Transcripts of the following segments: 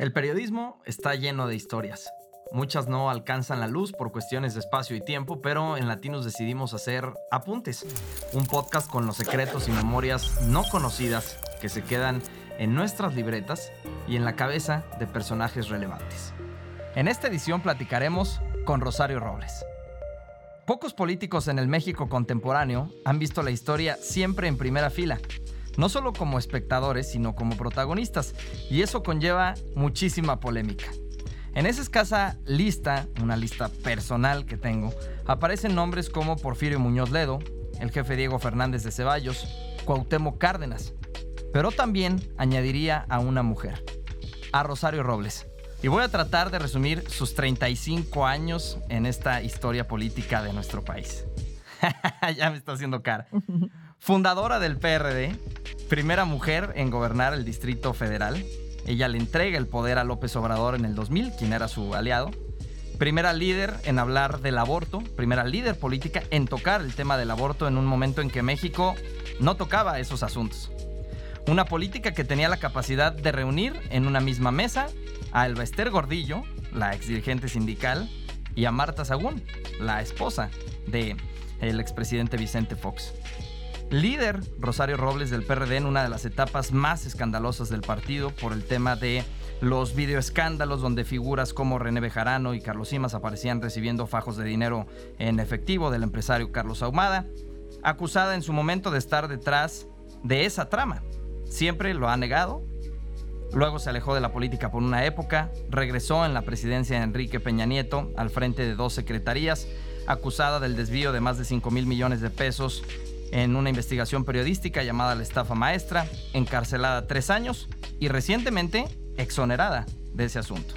El periodismo está lleno de historias. Muchas no alcanzan la luz por cuestiones de espacio y tiempo, pero en Latinos decidimos hacer Apuntes, un podcast con los secretos y memorias no conocidas que se quedan en nuestras libretas y en la cabeza de personajes relevantes. En esta edición platicaremos con Rosario Robles. Pocos políticos en el México contemporáneo han visto la historia siempre en primera fila no solo como espectadores, sino como protagonistas, y eso conlleva muchísima polémica. En esa escasa lista, una lista personal que tengo, aparecen nombres como Porfirio Muñoz Ledo, el jefe Diego Fernández de Ceballos, Cuauhtémoc Cárdenas, pero también añadiría a una mujer, a Rosario Robles. Y voy a tratar de resumir sus 35 años en esta historia política de nuestro país. ya me está haciendo cara. Fundadora del PRD, primera mujer en gobernar el Distrito Federal. Ella le entrega el poder a López Obrador en el 2000, quien era su aliado. Primera líder en hablar del aborto, primera líder política en tocar el tema del aborto en un momento en que México no tocaba esos asuntos. Una política que tenía la capacidad de reunir en una misma mesa a Elba Ester Gordillo, la ex dirigente sindical, y a Marta Sagún, la esposa de el expresidente Vicente Fox. Líder Rosario Robles del PRD en una de las etapas más escandalosas del partido por el tema de los videoescándalos donde figuras como René Bejarano y Carlos Simas aparecían recibiendo fajos de dinero en efectivo del empresario Carlos Ahumada, acusada en su momento de estar detrás de esa trama. Siempre lo ha negado. Luego se alejó de la política por una época, regresó en la presidencia de Enrique Peña Nieto al frente de dos secretarías acusada del desvío de más de 5 mil millones de pesos en una investigación periodística llamada La Estafa Maestra, encarcelada tres años y recientemente exonerada de ese asunto.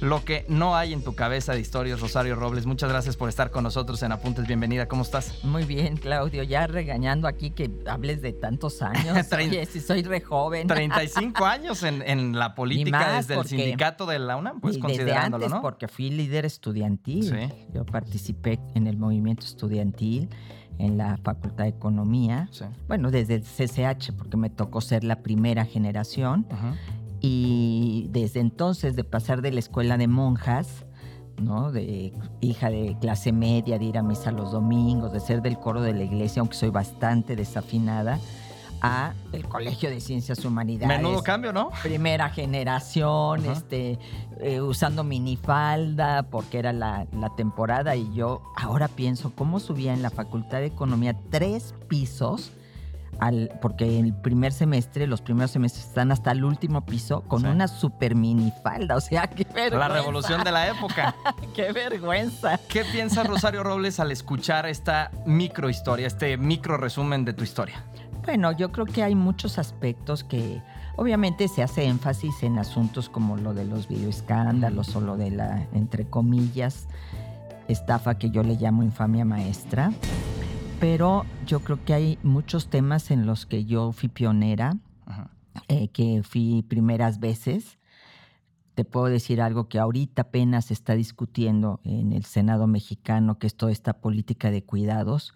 Lo que no hay en tu cabeza de historias, Rosario Robles. Muchas gracias por estar con nosotros en Apuntes. Bienvenida, ¿cómo estás? Muy bien, Claudio. Ya regañando aquí que hables de tantos años. Oye, si soy re joven. 35 años en, la política desde el sindicato de la UNAM, pues considerándolo, antes, porque fui líder estudiantil. Sí. Yo participé en el movimiento estudiantil en la Facultad de Economía. Bueno, desde el CCH, porque me tocó ser la primera generación. Y desde entonces, de pasar de la escuela de monjas, ¿no? De hija de clase media, de ir a misa los domingos, de ser del coro de la iglesia, aunque soy bastante desafinada, a el Colegio de Ciencias Humanidades. Menudo cambio, ¿no? Primera generación, este, eh, usando minifalda porque era la, la, temporada y yo ahora pienso cómo subía en la Facultad de Economía tres pisos porque el primer semestre, los primeros semestres están hasta el último piso con una super minifalda. O sea, qué vergüenza. La revolución de la época. qué vergüenza. ¿Qué piensa Rosario Robles al escuchar esta micro historia, este micro resumen de tu historia? Bueno, yo creo que hay muchos aspectos que obviamente se hace énfasis en asuntos como lo de los videoescándalos o lo de la, entre comillas, estafa que yo le llamo infamia maestra. Pero yo creo que hay muchos temas en los que yo fui pionera, eh, que fui primeras veces. Te puedo decir algo que ahorita apenas se está discutiendo en el Senado mexicano, que es toda esta política de cuidados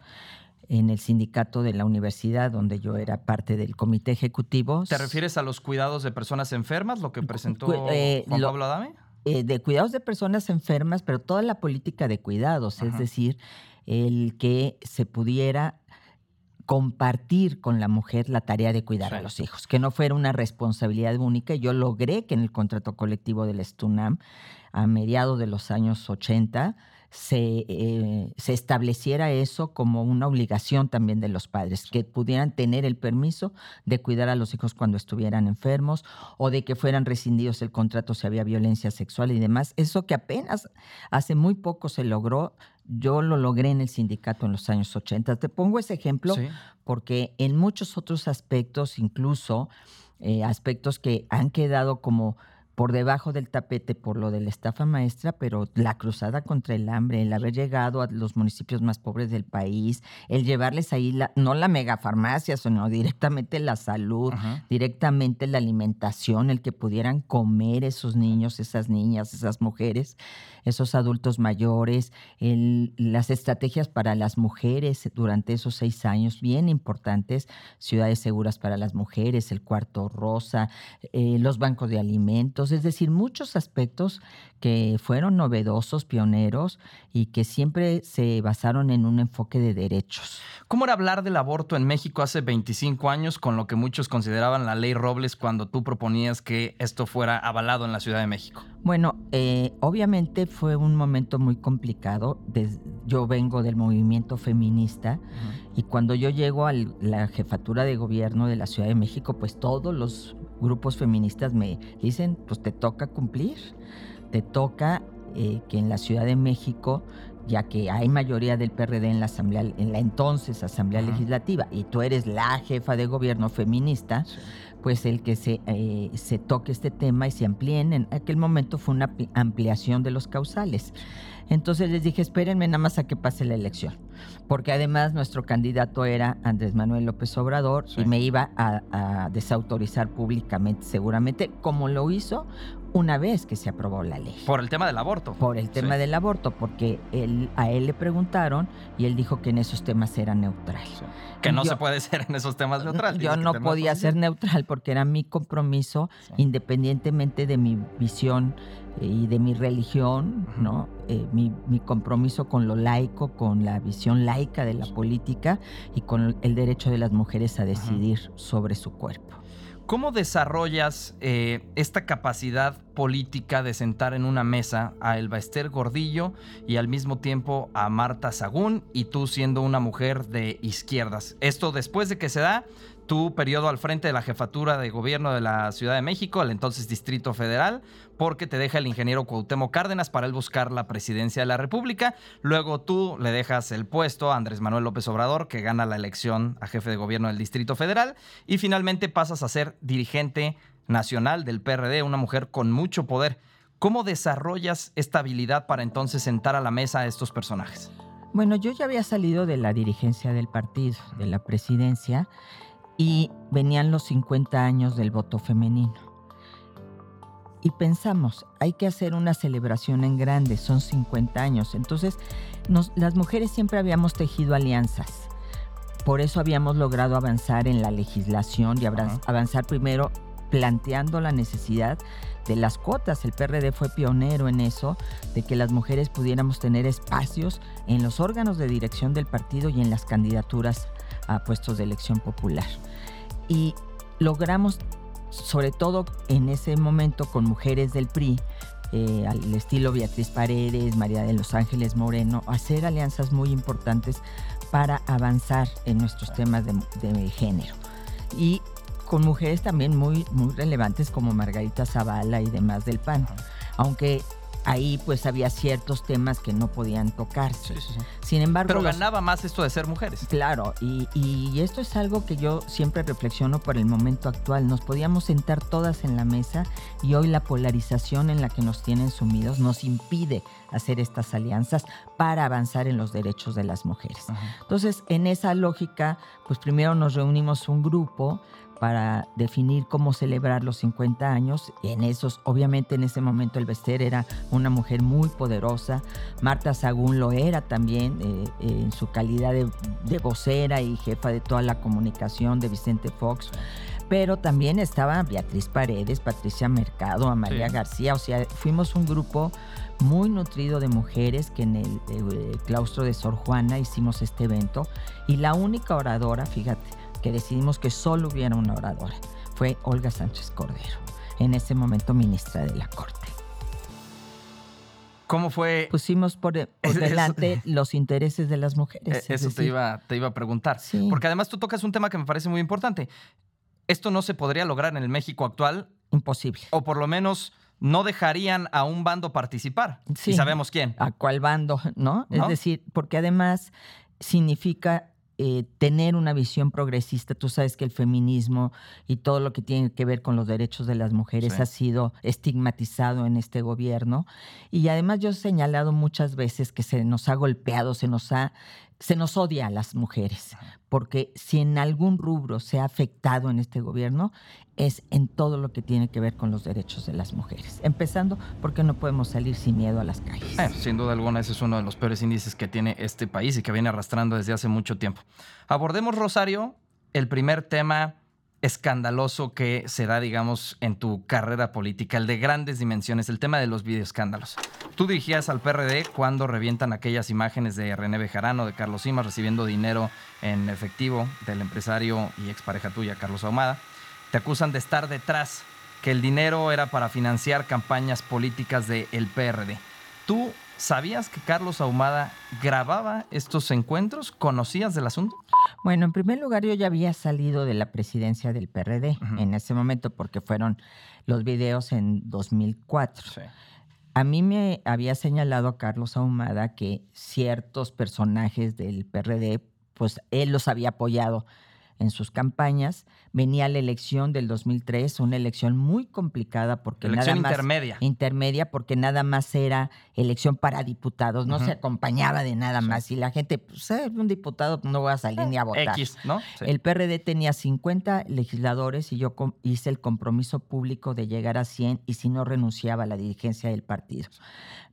en el sindicato de la universidad, donde yo era parte del comité ejecutivo. ¿Te refieres a los cuidados de personas enfermas, lo que presentó eh, Juan Pablo Adame? Eh, de cuidados de personas enfermas, pero toda la política de cuidados, es decir, el que se pudiera compartir con la mujer la tarea de cuidar a los hijos, que no fuera una responsabilidad única. Yo logré que en el contrato colectivo del STUNAM, a mediados de los años 80, se, eh, se, estableciera eso como una obligación también de los padres, que pudieran tener el permiso de cuidar a los hijos cuando estuvieran enfermos o de que fueran rescindidos el contrato si había violencia sexual y demás. Eso que apenas hace muy poco se logró, yo lo logré en el sindicato en los años 80. Te pongo ese ejemplo porque en muchos otros aspectos, incluso eh, aspectos que han quedado como por debajo del tapete por lo de la estafa maestra, pero la cruzada contra el hambre, el haber llegado a los municipios más pobres del país, el llevarles ahí la, no la megafarmacia, sino directamente la salud, directamente la alimentación, el que pudieran comer esos niños, esas niñas, esas mujeres, esos adultos mayores, las estrategias para las mujeres durante esos seis años, bien importantes, ciudades seguras para las mujeres, el cuarto rosa, eh, los bancos de alimentos es decir, muchos aspectos que fueron novedosos, pioneros y que siempre se basaron en un enfoque de derechos. ¿Cómo era hablar del aborto en México hace 25 años con lo que muchos consideraban la ley Robles cuando tú proponías que esto fuera avalado en la Ciudad de México? Bueno, eh, obviamente fue un momento muy complicado. yo vengo del movimiento feminista y cuando yo llego a la jefatura de gobierno de la Ciudad de México, pues todos los grupos feministas me dicen, pues te toca cumplir, te toca eh, que en la Ciudad de México, ya que hay mayoría del PRD en la asamblea, en la entonces Asamblea Legislativa, y tú eres la jefa de gobierno feminista, pues el que se, eh, se toque este tema y se amplíen. En aquel momento fue una ampliación de los causales. Entonces les dije, espérenme nada más a que pase la elección, porque además nuestro candidato era Andrés Manuel López Obrador y me iba a, desautorizar públicamente, seguramente, como lo hizo una vez que se aprobó la ley. Por el tema del aborto. Por el tema del aborto, porque él, a él le preguntaron y él dijo que en esos temas era neutral. Que no se puede ser en esos temas neutral. Yo no podía ser neutral porque era mi compromiso, independientemente de mi visión y de mi religión, ¿no? Eh, mi, compromiso con lo laico, con la visión laica de la política y con el derecho de las mujeres a decidir sobre su cuerpo. ¿Cómo desarrollas eh, esta capacidad política de sentar en una mesa a Elba Ester Gordillo y al mismo tiempo a Marta Sagún y tú siendo una mujer de izquierdas? Esto después de que se da tu periodo al frente de la jefatura de gobierno de la Ciudad de México, el entonces Distrito Federal, porque te deja el ingeniero Cuauhtémoc Cárdenas para él buscar la presidencia de la República. Luego tú le dejas el puesto a Andrés Manuel López Obrador, que gana la elección a jefe de gobierno del Distrito Federal, y finalmente pasas a ser dirigente nacional del PRD, una mujer con mucho poder. ¿Cómo desarrollas esta habilidad para entonces sentar a la mesa a estos personajes? Bueno, yo ya había salido de la dirigencia del partido, de la presidencia, y venían los 50 años del voto femenino. Y pensamos, hay que hacer una celebración en grande, son 50 años. Entonces, las mujeres siempre habíamos tejido alianzas. Por eso habíamos logrado avanzar en la legislación y avanzar primero planteando la necesidad de las cuotas. El PRD fue pionero en eso, de que las mujeres pudiéramos tener espacios en los órganos de dirección del partido y en las candidaturas a puestos de elección popular y logramos, sobre todo en ese momento con mujeres del PRI, eh, al estilo Beatriz Paredes, María de los Ángeles Moreno, hacer alianzas muy importantes para avanzar en nuestros temas de, género. Y con mujeres también muy, muy relevantes como Margarita Zavala y demás del PAN. Aunque ahí pues había ciertos temas que no podían tocarse. Sin embargo... Pero ganaba más esto de ser mujeres. Claro, y, y, esto es algo que yo siempre reflexiono por el momento actual. Nos podíamos sentar todas en la mesa y hoy la polarización en la que nos tienen sumidos nos impide hacer estas alianzas para avanzar en los derechos de las mujeres. Entonces, en esa lógica, pues primero nos reunimos un grupo para definir cómo celebrar los 50 años. En esos, obviamente en ese momento el Bester era una mujer muy poderosa. Marta Sagún lo era también eh, en su calidad de, vocera y jefa de toda la comunicación de Vicente Fox. Pero también estaba Beatriz Paredes, Patricia Mercado, Amalia García. O sea, fuimos un grupo muy nutrido de mujeres que en el, el claustro de Sor Juana hicimos este evento. Y la única oradora, fíjate, que decidimos que solo hubiera una oradora. Fue Olga Sánchez Cordero, en ese momento ministra de la Corte. ¿Cómo fue? Pusimos por, delante los intereses de las mujeres. E, eso te, iba, te iba a preguntar. Porque además tú tocas un tema que me parece muy importante. Esto no se podría lograr en el México actual. Imposible. O por lo menos no dejarían a un bando participar. Sí. Y sabemos quién. ¿A cuál bando? ¿no? Es decir, porque además significa eh, tener una visión progresista. Tú sabes que el feminismo y todo lo que tiene que ver con los derechos de las mujeres ha sido estigmatizado en este gobierno. Y además yo he señalado muchas veces que se nos ha golpeado, se nos ha se nos odia a las mujeres, porque si en algún rubro se ha afectado en este gobierno, es en todo lo que tiene que ver con los derechos de las mujeres. Empezando porque no podemos salir sin miedo a las calles. Sin duda alguna, ese es uno de los peores índices que tiene este país y que viene arrastrando desde hace mucho tiempo. Abordemos, Rosario, el primer tema escandaloso que se da, digamos, en tu carrera política, el de grandes dimensiones, el tema de los videoescándalos. Tú dirigías al PRD cuando revientan aquellas imágenes de René Bejarano, de Carlos Simas, recibiendo dinero en efectivo del empresario y expareja tuya, Carlos Ahumada. Te acusan de estar detrás, que el dinero era para financiar campañas políticas del PRD. ¿Tú sabías que Carlos Ahumada grababa estos encuentros? ¿Conocías del asunto? Bueno, en primer lugar, yo ya había salido de la presidencia del PRD en ese momento porque fueron los videos en 2004. A mí me había señalado Carlos Ahumada que ciertos personajes del PRD, pues él los había apoyado en sus campañas. Venía la elección del 2003, una elección muy complicada porque elección nada más intermedia. intermedia porque nada más era elección para diputados, no se acompañaba de nada más y la gente, pues eh, un diputado no va a salir ni a votar. X, ¿no? Sí. El PRD tenía 50 legisladores y yo hice el compromiso público de llegar a 100 y si no renunciaba a la dirigencia del partido.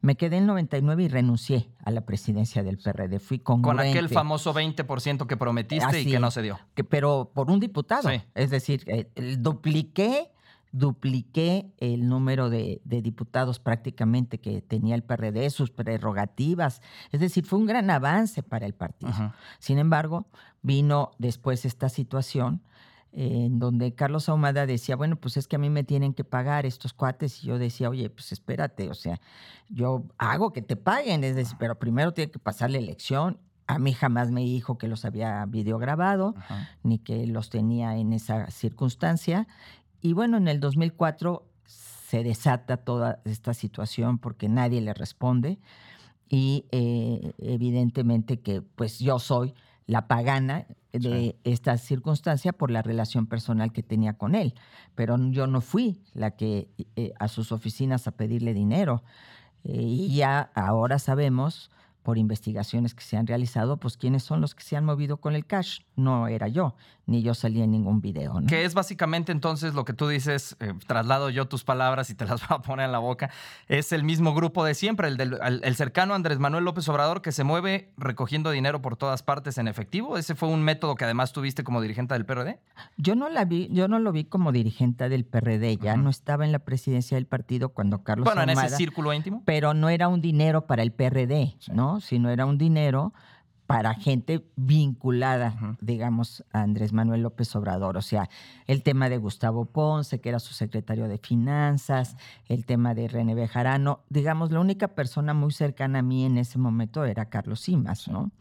Me quedé en 99 y renuncié a la presidencia del PRD. Fui Con congruente. aquel famoso 20% que prometiste y que no se dio. Que- pero por un diputado. Sí. Es decir, eh, dupliqué, dupliqué el número de, de diputados prácticamente que tenía el PRD, sus prerrogativas. Es decir, fue un gran avance para el partido. Sin embargo, vino después esta situación eh, en donde Carlos Ahumada decía, bueno, pues es que a mí me tienen que pagar estos cuates. Y yo decía, oye, pues espérate, o sea, yo hago que te paguen, es decir, pero primero tiene que pasar la elección. A mí jamás me dijo que los había videograbado, Ajá. ni que los tenía en esa circunstancia. Y bueno, en el 2004 se desata toda esta situación porque nadie le responde y eh, evidentemente que pues yo soy la pagana de esta circunstancia por la relación personal que tenía con él, pero yo no fui la que eh, a sus oficinas a pedirle dinero. Eh, y ya ahora sabemos por investigaciones que se han realizado, pues quiénes son los que se han movido con el cash. No era yo, ni yo salí en ningún video. ¿no? Que es básicamente entonces lo que tú dices, eh, traslado yo tus palabras y te las voy a poner en la boca, es el mismo grupo de siempre, el, del, el, el cercano Andrés Manuel López Obrador que se mueve recogiendo dinero por todas partes en efectivo. ¿Ese fue un método que además tuviste como dirigente del PRD? Yo no la vi, yo no lo vi como dirigente del PRD, ya no estaba en la presidencia del partido cuando Carlos Bueno, en ese círculo íntimo. pero no era un dinero para el PRD, Sí. ¿no? Sino era un dinero para gente vinculada, digamos, a Andrés Manuel López Obrador. O sea, el tema de Gustavo Ponce, que era su secretario de Finanzas, el tema de René Bejarano. Digamos, la única persona muy cercana a mí en ese momento era Carlos Simas, ¿no?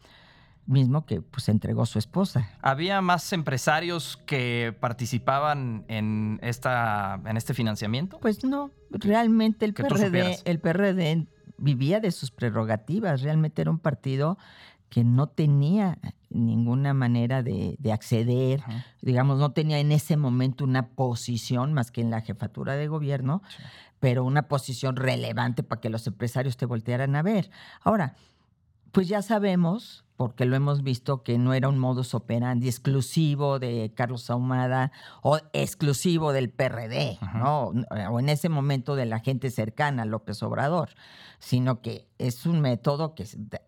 Mismo que pues entregó su esposa. ¿Había más empresarios que participaban en, esta, en este financiamiento? Pues no, realmente el PRD, el PRD vivía de sus prerrogativas, realmente era un partido que no tenía ninguna manera de, de acceder, Ajá. digamos, no tenía en ese momento una posición más que en la jefatura de gobierno, Sí. pero una posición relevante para que los empresarios te voltearan a ver. Ahora, pues ya sabemos, porque lo hemos visto, que no era un modus operandi exclusivo de Carlos Ahumada o exclusivo del PRD, Ajá. ¿no? O en ese momento de la gente cercana a López Obrador, sino que es un método que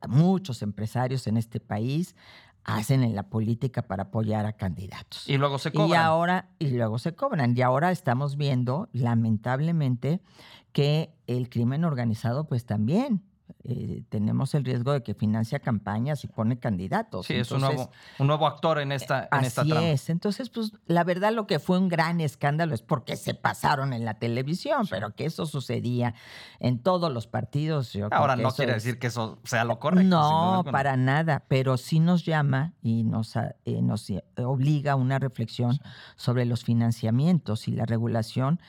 muchos empresarios en este país hacen en la política para apoyar a candidatos. Y luego se cobran. Y ahora, y luego se cobran. Y ahora estamos viendo, lamentablemente, que el crimen organizado, pues también eh, tenemos el riesgo de que financia campañas y pone candidatos. Sí, es un nuevo, un nuevo actor en esta, en esta Así trama. es. Entonces, pues la verdad lo que fue un gran escándalo es porque se pasaron en la televisión, pero que eso sucedía en todos los partidos. yo Ahora no quiere es- decir que eso sea lo correcto. no, para nada, pero sí nos llama y nos, eh, nos eh, obliga a una reflexión sobre los financiamientos y la regulación,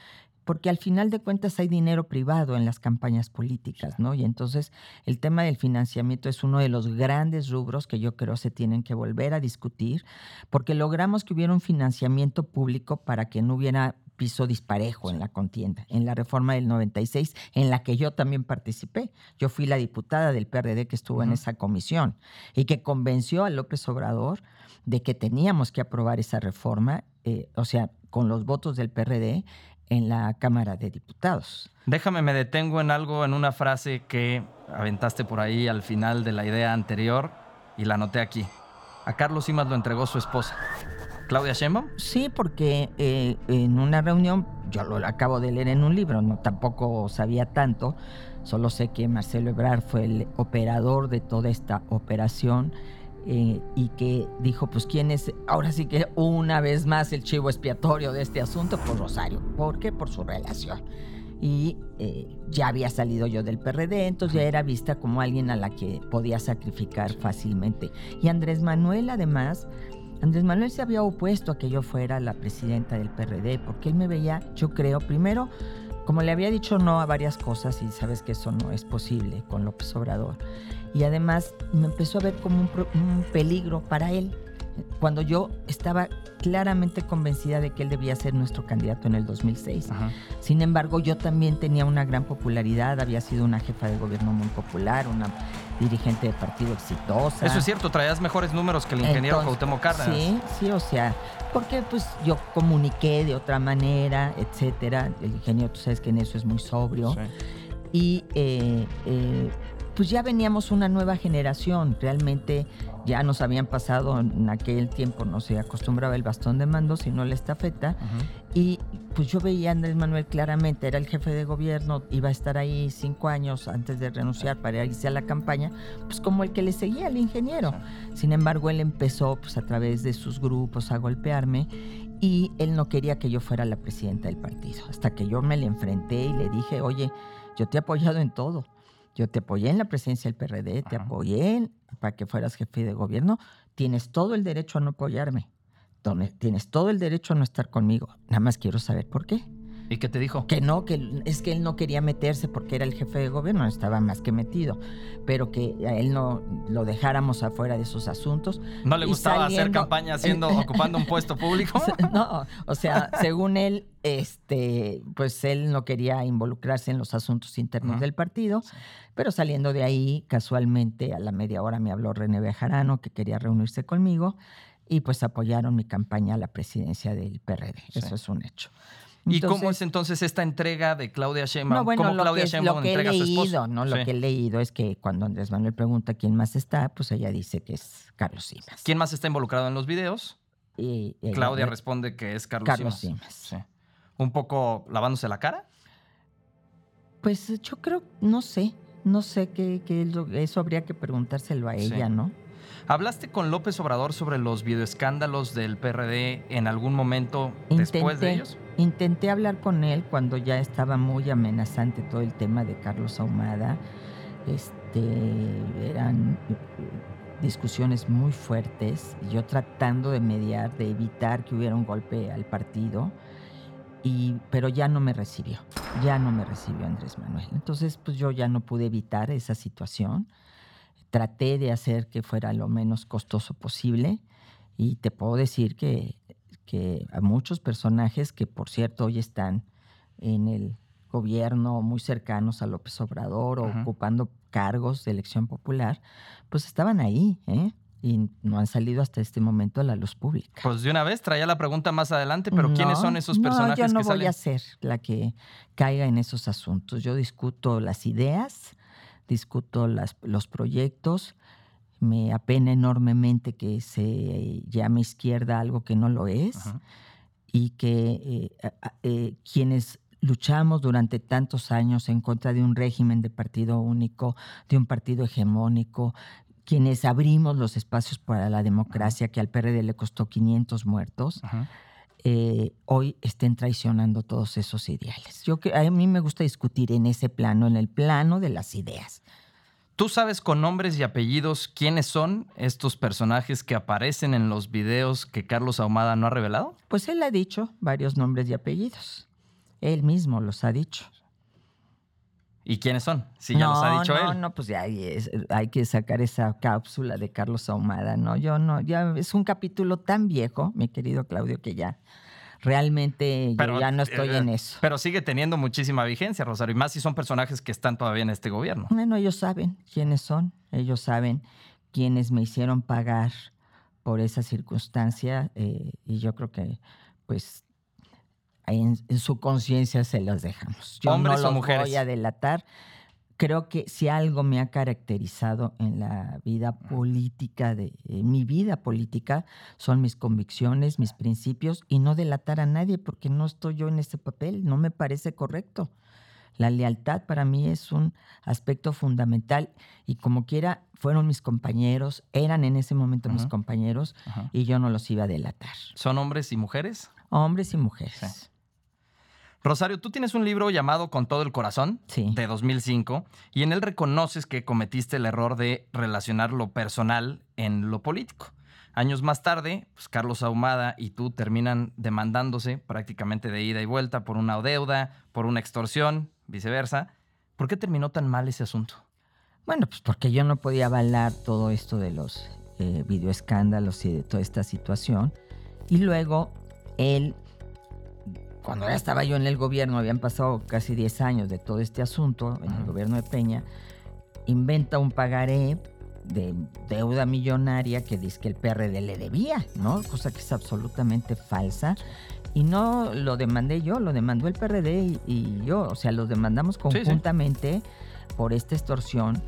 porque al final de cuentas hay dinero privado en las campañas políticas, ¿no? Y entonces el tema del financiamiento es uno de los grandes rubros que yo creo se tienen que volver a discutir, porque logramos que hubiera un financiamiento público para que no hubiera piso disparejo en la contienda, en la reforma del 96, en la que yo también participé. Yo fui la diputada del PRD que estuvo en esa comisión y que convenció a López Obrador de que teníamos que aprobar esa reforma, eh, o sea, con los votos del PRD en la Cámara de Diputados. Déjame, me detengo en algo, en una frase que aventaste por ahí al final de la idea anterior y la anoté aquí. A Carlos Simas lo entregó su esposa. ¿Claudia Sheinbaum? Sí, porque eh, en una reunión, yo lo acabo de leer en un libro, no tampoco sabía tanto, solo sé que Marcelo Ebrard fue el operador de toda esta operación eh, y que dijo, pues quién es, ahora sí que una vez más el chivo expiatorio de este asunto, pues Rosario. ¿Por qué? Por su relación. Y eh, ya había salido yo del PRD, entonces ya era vista como alguien a la que podía sacrificar fácilmente. Y Andrés Manuel, además, Andrés Manuel se había opuesto a que yo fuera la presidenta del PRD, porque él me veía, yo creo, primero, como le había dicho no a varias cosas, y sabes que eso no es posible con López Obrador y además me empezó a ver como un, peligro para él, cuando yo estaba claramente convencida de que él debía ser nuestro candidato en el 2006. Sin embargo, yo también tenía una gran popularidad, había sido una jefa de gobierno muy popular, una dirigente de partido exitosa. Eso es cierto, traías mejores números que el ingeniero Cuauhtémoc Cárdenas. Sí, sí, o sea, porque pues yo comuniqué de otra manera, etcétera. El ingeniero, tú sabes que en eso es muy sobrio. Y eh, eh, pues ya veníamos una nueva generación. Realmente ya nos habían pasado en aquel tiempo, no se acostumbraba el bastón de mando, sino la estafeta. Y pues yo veía a Andrés Manuel claramente, era el jefe de gobierno, iba a estar ahí cinco años antes de renunciar para irse a la campaña, pues como el que le seguía al ingeniero. Sin embargo, él empezó pues a través de sus grupos a golpearme y él no quería que yo fuera la presidenta del partido. Hasta que yo me le enfrenté y le dije, oye, yo te he apoyado en todo yo te apoyé en la presidencia del PRD, te apoyé para que fueras jefe de gobierno. Tienes todo el derecho a no apoyarme. Tienes todo el derecho a no estar conmigo. Nada más quiero saber por qué. ¿Y qué te dijo? Que no, que es que él no quería meterse porque era el jefe de gobierno, estaba más que metido, pero que a él no lo dejáramos afuera de sus asuntos. ¿No le gustaba hacer campaña haciendo, ocupando un puesto público? no, o sea, según él, este, pues él no quería involucrarse en los asuntos internos del partido, pero saliendo de ahí, casualmente a la media hora me habló René Bejarano que quería reunirse conmigo y pues apoyaron mi campaña a la presidencia del PRD. Eso es un hecho. ¿Y cómo es entonces esta entrega de Claudia Sheinbaum? No, bueno, ¿Cómo Claudia que, Sheinbaum lo que entrega he leído, a su esposo? ¿no? Lo que he leído es que cuando Andrés Manuel pregunta quién más está, pues ella dice que es Carlos Simas. ¿Quién más está involucrado en los videos? Y, Claudia responde que es Carlos, Carlos Simas. ¿Un poco lavándose la cara? Pues yo creo, no sé, no sé qué, eso habría que preguntárselo a ella, ¿no? ¿Hablaste con López Obrador sobre los videoescándalos del PRD en algún momento después de ellos? Intenté hablar con él cuando ya estaba muy amenazante todo el tema de Carlos Ahumada. Este, eran eh, discusiones muy fuertes, yo tratando de mediar, de evitar que hubiera un golpe al partido, y, pero ya no me recibió, ya no me recibió Andrés Manuel. Entonces, pues yo ya no pude evitar esa situación. Traté de hacer que fuera lo menos costoso posible y te puedo decir que que a muchos personajes que, por cierto, hoy están en el gobierno muy cercanos a López Obrador o ocupando cargos de elección popular, pues estaban ahí, ¿eh? Y no han salido hasta este momento a la luz pública. Pues de una vez traía la pregunta más adelante, pero ¿quiénes son esos personajes? No, yo no voy a ser la que caiga en esos asuntos. Yo discuto las ideas, discuto las, los proyectos, me apena enormemente que se llame izquierda algo que no lo es y que eh, eh, quienes luchamos durante tantos años en contra de un régimen de partido único, de un partido hegemónico, quienes abrimos los espacios para la democracia que al PRD le costó 500 muertos, eh, hoy estén traicionando todos esos ideales. Yo que a mí me gusta discutir en ese plano, en el plano de las ideas. ¿Tú sabes con nombres y apellidos quiénes son estos personajes que aparecen en los videos que Carlos Ahumada no ha revelado? Pues él ha dicho varios nombres y apellidos. Él mismo los ha dicho. ¿Y quiénes son? Si ya los ha dicho no, él. No, pues ya hay, hay, que sacar esa cápsula de Carlos Ahumada, ¿no? Yo no, ya es un capítulo tan viejo, mi querido Claudio, que ya realmente yo ya no estoy en eh, eso. Pero sigue teniendo muchísima vigencia, Rosario, y más si son personajes que están todavía en este gobierno. Bueno, ellos saben quiénes son, ellos saben quiénes me hicieron pagar por esa circunstancia eh, y yo creo que pues en, su conciencia se los dejamos. Yo ¿Hombres no o mujeres? voy a delatar. Creo que si algo me ha caracterizado en la vida política, de mi vida política, son mis convicciones, mis principios y no delatar a nadie porque no estoy yo en ese papel, no me parece correcto. La lealtad para mí es un aspecto fundamental y como quiera fueron mis compañeros, eran en ese momento mis compañeros y yo no los iba a delatar. ¿Son hombres y mujeres? Hombres y mujeres. Rosario, tú tienes un libro llamado Con todo el corazón, de 2005, y en él reconoces que cometiste el error de relacionar lo personal en lo político. Años más tarde, pues Carlos Ahumada y tú terminan demandándose prácticamente de ida y vuelta por una deuda, por una extorsión, viceversa. ¿Por qué terminó tan mal ese asunto? Bueno, pues porque yo no podía avalar todo esto de los eh, videoescándalos y de toda esta situación. Y luego él cuando ya estaba yo en el gobierno, habían pasado casi 10 años de todo este asunto, en el gobierno de Peña, inventa un pagaré de deuda millonaria que dice que el PRD le debía, ¿no? Cosa que es absolutamente falsa. Y no lo demandé yo, lo demandó el PRD y, yo. O sea, lo demandamos conjuntamente por esta extorsión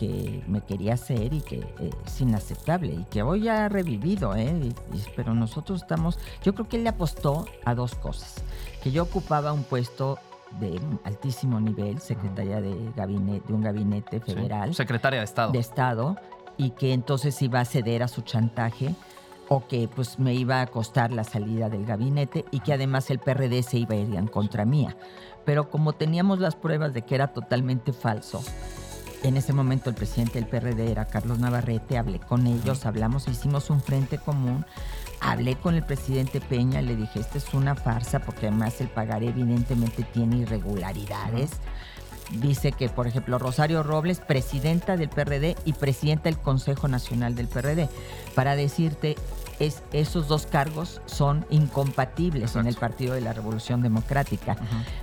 que me quería hacer y que eh, es inaceptable y que hoy ha revivido, ¿eh? pero nosotros estamos, yo creo que él le apostó a dos cosas, que yo ocupaba un puesto de altísimo nivel, secretaria de gabinete, de un gabinete federal. secretaria de Estado. De Estado, y que entonces iba a ceder a su chantaje o que pues me iba a costar la salida del gabinete y que además el PRD se iba a ir en contra mía. Pero como teníamos las pruebas de que era totalmente falso, en ese momento el presidente del PRD era Carlos Navarrete, hablé con ellos, hablamos, hicimos un frente común, hablé con el presidente Peña, le dije, esta es una farsa porque además el pagaré evidentemente tiene irregularidades. Dice que, por ejemplo, Rosario Robles, presidenta del PRD y presidenta del Consejo Nacional del PRD, para decirte, es, esos dos cargos son incompatibles en el Partido de la Revolución Democrática.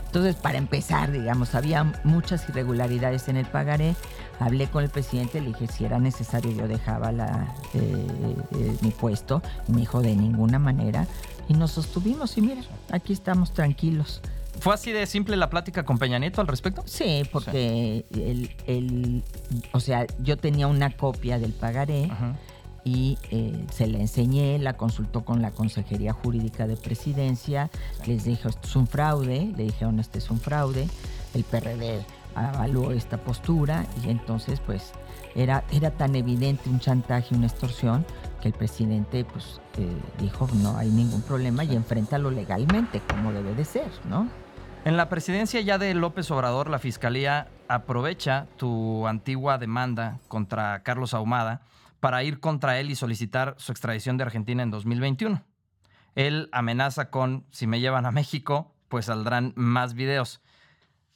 Entonces, para empezar, digamos, había muchas irregularidades en el pagaré. Hablé con el presidente, le dije si era necesario yo dejaba la, eh, eh, mi puesto. me dijo de ninguna manera. Y nos sostuvimos y mira, aquí estamos tranquilos. ¿Fue así de simple la plática con Peña Nieto al respecto? Sí, porque El, o sea, yo tenía una copia del pagaré y eh, se la enseñé, la consultó con la Consejería Jurídica de Presidencia, les dije, esto es un fraude, le dijeron, este es un fraude, el PRD evaluó esta postura y entonces pues era, era tan evidente un chantaje, una extorsión, que el presidente pues eh, dijo, no hay ningún problema y enfréntalo legalmente, como debe de ser, ¿no? En la presidencia ya de López Obrador, la Fiscalía aprovecha tu antigua demanda contra Carlos Ahumada para ir contra él y solicitar su extradición de Argentina en 2021. Él amenaza con, si me llevan a México, pues saldrán más videos.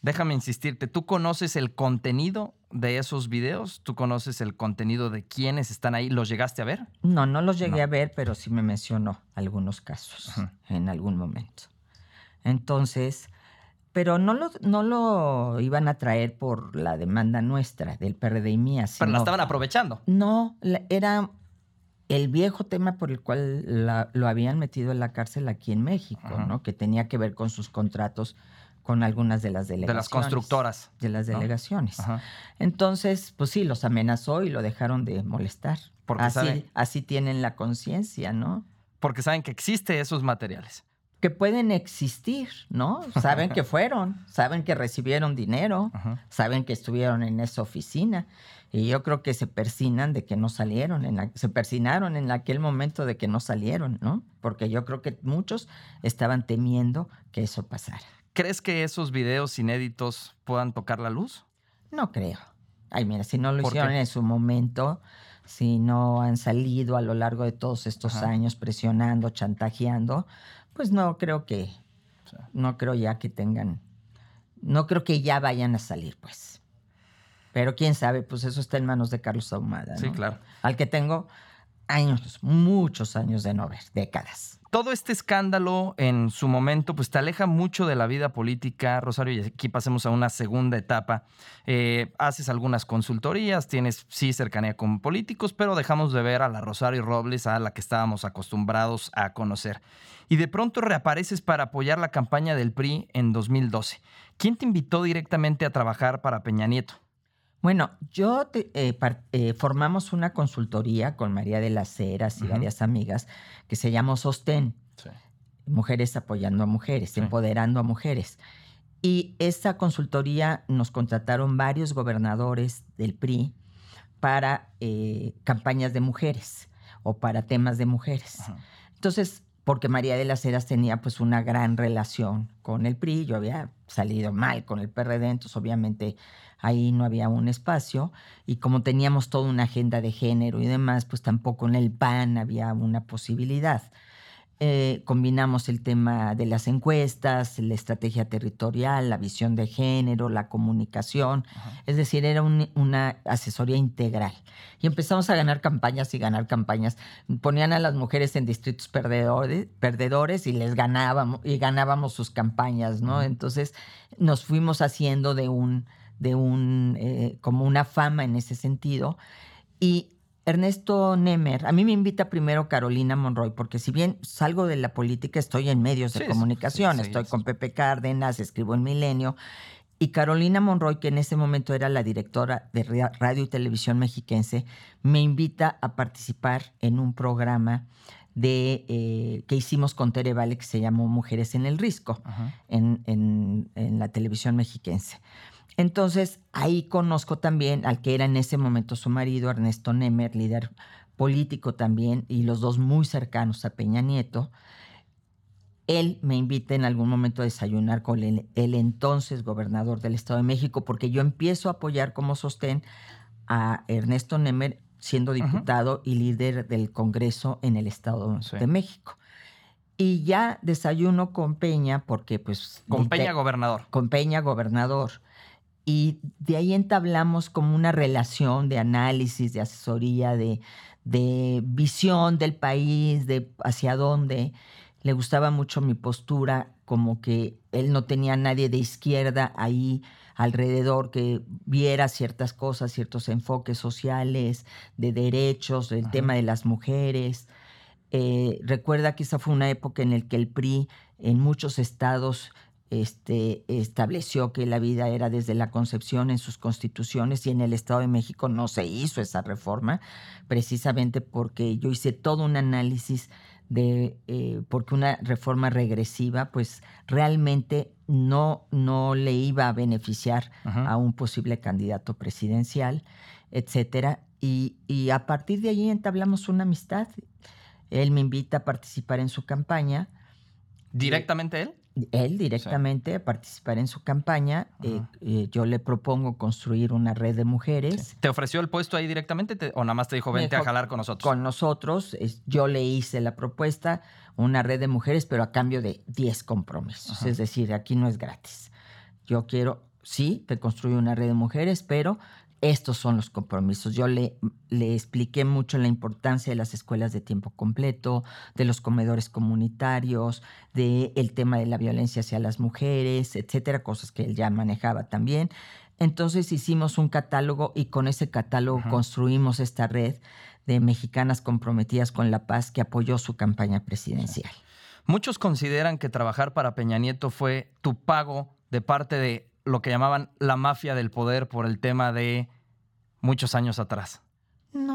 Déjame insistirte, ¿tú conoces el contenido de esos videos? ¿Tú conoces el contenido de quienes están ahí? ¿Los llegaste a ver? No, no los llegué a ver, pero sí me mencionó algunos casos en algún momento. Entonces, pero no lo, no lo iban a traer por la demanda nuestra, del PRD y mía. pero la estaban aprovechando. No, era el viejo tema por el cual lo habían metido en la cárcel aquí en México, ¿no? Que tenía que ver con sus contratos con algunas de las delegaciones. De las constructoras. De las delegaciones. Entonces, pues sí, los amenazó y lo dejaron de molestar. Porque así, así tienen la conciencia, ¿no? Porque saben que existen esos materiales que pueden existir, ¿no? Saben que fueron, saben que recibieron dinero, saben que estuvieron en esa oficina. Y yo creo que se persinan de que no salieron, en se persinaron en aquel momento de que no salieron, ¿no? Porque yo creo que muchos estaban temiendo que eso pasara. ¿Crees que esos videos inéditos puedan tocar la luz? No creo. Ay, mira, si no lo hicieron en su momento, si no han salido a lo largo de todos estos años presionando, chantajeando, pues no creo que, no creo ya que tengan, no creo que ya vayan a salir, pues. Pero quién sabe, pues eso está en manos de Carlos Ahumada. Sí, claro. Al que tengo años, muchos años de no ver, décadas todo este escándalo en su momento, pues te aleja mucho de la vida política, Rosario, y aquí pasemos a una segunda etapa. Eh, haces algunas consultorías, tienes sí cercanía con políticos, pero dejamos de ver a la Rosario Robles, a la que estábamos acostumbrados a conocer. Y de pronto reapareces para apoyar la campaña del PRI en 2012. ¿Quién te invitó directamente a trabajar para Peña Nieto? Bueno, yo eh, eh, formamos una consultoría con María de las Heras y varias amigas que se llamó Sostén. Mujeres apoyando a mujeres, empoderando a mujeres. Y esta consultoría nos contrataron varios gobernadores del PRI para eh, campañas de mujeres o para temas de mujeres. Entonces, porque María de las Heras tenía pues una gran relación con el PRI, yo había salido mal con el PRD, entonces obviamente ahí no había un espacio y como teníamos toda una agenda de género y demás, pues tampoco en el PAN había una posibilidad. Eh, combinamos el tema de las encuestas, la estrategia territorial, la visión de género, la comunicación, es decir, era una asesoría integral. Y empezamos a ganar campañas y ganar campañas. Ponían a las mujeres en distritos perdedores, perdedores y les ganábamos, y ganábamos sus campañas, ¿no? Entonces nos fuimos haciendo de un, de un, eh, como una fama en ese sentido. Y Ernesto Nemer, a mí me invita primero Carolina Monroy, porque si bien salgo de la política, estoy en medios de comunicación, estoy con Pepe Cárdenas, escribo en Milenio, y Carolina Monroy, que en ese momento era la directora de Radio y Televisión Mexiquense, me invita a participar en un programa de, eh, que hicimos con Tere Vale que se llamó Mujeres en el Risco en, en la televisión mexiquense. Entonces, ahí conozco también al que era en ese momento su marido, Ernesto Nemer, líder político también, y los dos muy cercanos a Peña Nieto. Él me invita en algún momento a desayunar con el, entonces gobernador del Estado de México, porque yo empiezo a apoyar como sostén a Ernesto Nemer siendo diputado y líder del Congreso en el Estado de México. Y ya desayuno con Peña, porque pues... Con Peña gobernador. Con Peña gobernador y de ahí entablamos como una relación de análisis, de asesoría, de, visión del país, de hacia dónde. Le gustaba mucho mi postura, como que él no tenía nadie de izquierda ahí alrededor que viera ciertas cosas, ciertos enfoques sociales, de derechos, del tema de las mujeres. Eh, recuerda que esa fue una época en la que el PRI en muchos estados este, estableció que la vida era desde la concepción en sus constituciones y en el Estado de México no se hizo esa reforma, precisamente porque yo hice todo un análisis de eh, porque una reforma regresiva pues realmente no, no le iba a beneficiar a un posible candidato presidencial, etcétera. Y, y a partir de allí entablamos una amistad. Él me invita a participar en su campaña. ¿Directamente él? Él directamente a participar en su campaña. Eh, eh, yo le propongo construir una red de mujeres. ¿Te ofreció el puesto ahí directamente o nada más te dijo vente a jalar con nosotros? Con nosotros. yo le hice la propuesta, una red de mujeres, pero a cambio de 10 compromisos. Es decir, aquí no es gratis. Yo quiero, sí, te construyo una red de mujeres, pero estos son los compromisos. Yo le, le, expliqué mucho la importancia de las escuelas de tiempo completo, de los comedores comunitarios, del el tema de la violencia hacia las mujeres, etcétera, cosas que él ya manejaba también. Entonces hicimos un catálogo y con ese catálogo construimos esta red de mexicanas comprometidas con la paz que apoyó su campaña presidencial. Muchos consideran que trabajar para Peña Nieto fue tu pago de parte de lo que llamaban la mafia del poder por el tema de muchos años atrás.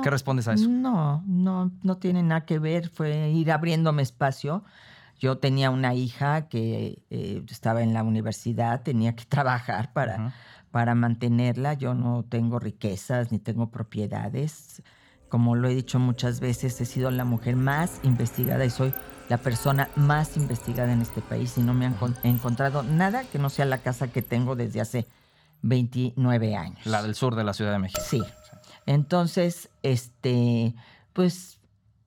¿Qué respondes a eso? No, no, no tiene nada que ver. Fue ir abriéndome espacio. Yo tenía una hija que eh, estaba en la universidad, tenía que trabajar para, para mantenerla. Yo no tengo riquezas ni tengo propiedades. Como lo he dicho muchas veces, he sido la mujer más investigada y soy la persona más investigada en este país y no me han encontrado nada que no sea la casa que tengo desde hace 29 años. La del sur de la Ciudad de México. Sí. Entonces, este, pues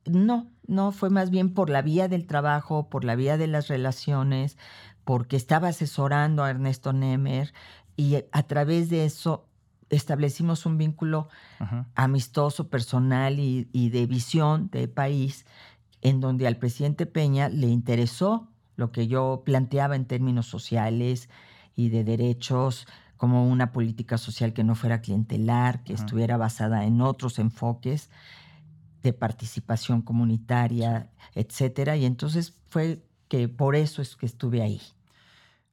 no, no, fue más bien por la vía del trabajo, por la vía de las relaciones, porque estaba asesorando a Ernesto Nemer y a través de eso establecimos un vínculo amistoso, personal y, de visión de país en donde al presidente Peña le interesó lo que yo planteaba en términos sociales y de derechos, como una política social que no fuera clientelar, que estuviera basada en otros enfoques de participación comunitaria, etcétera. Y entonces fue que por eso es que estuve ahí.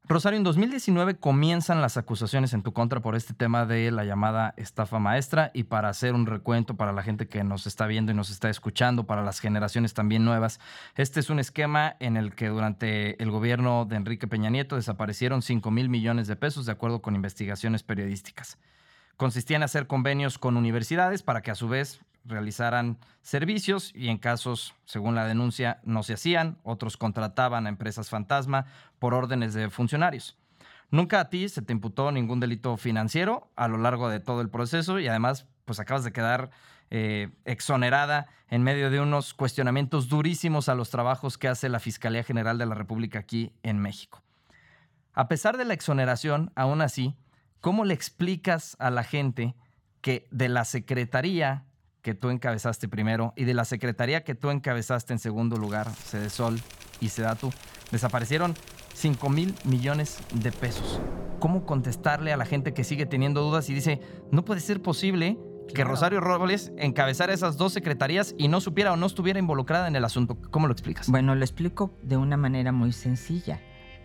Rosario, en 2019 comienzan las acusaciones en tu contra por este tema de la llamada estafa maestra y para hacer un recuento para la gente que nos está viendo y nos está escuchando, para las generaciones también nuevas, este es un esquema en el que durante el gobierno de Enrique Peña Nieto desaparecieron 5 mil millones de pesos de acuerdo con investigaciones periodísticas. Consistía en hacer convenios con universidades para que a su vez realizaran servicios y en casos, según la denuncia, no se hacían, otros contrataban a empresas fantasma por órdenes de funcionarios. Nunca a ti se te imputó ningún delito financiero a lo largo de todo el proceso y además pues acabas de quedar eh, exonerada en medio de unos cuestionamientos durísimos a los trabajos que hace la Fiscalía General de la República aquí en México. A pesar de la exoneración, aún así, ¿cómo le explicas a la gente que de la Secretaría que tú encabezaste primero y de la secretaría que tú encabezaste en segundo lugar, Sol y Sedatu, desaparecieron 5 mil millones de pesos. ¿Cómo contestarle a la gente que sigue teniendo dudas y dice, no puede ser posible que Rosario Robles encabezara esas dos secretarías y no supiera o no estuviera involucrada en el asunto? ¿Cómo lo explicas? Bueno, lo explico de una manera muy sencilla.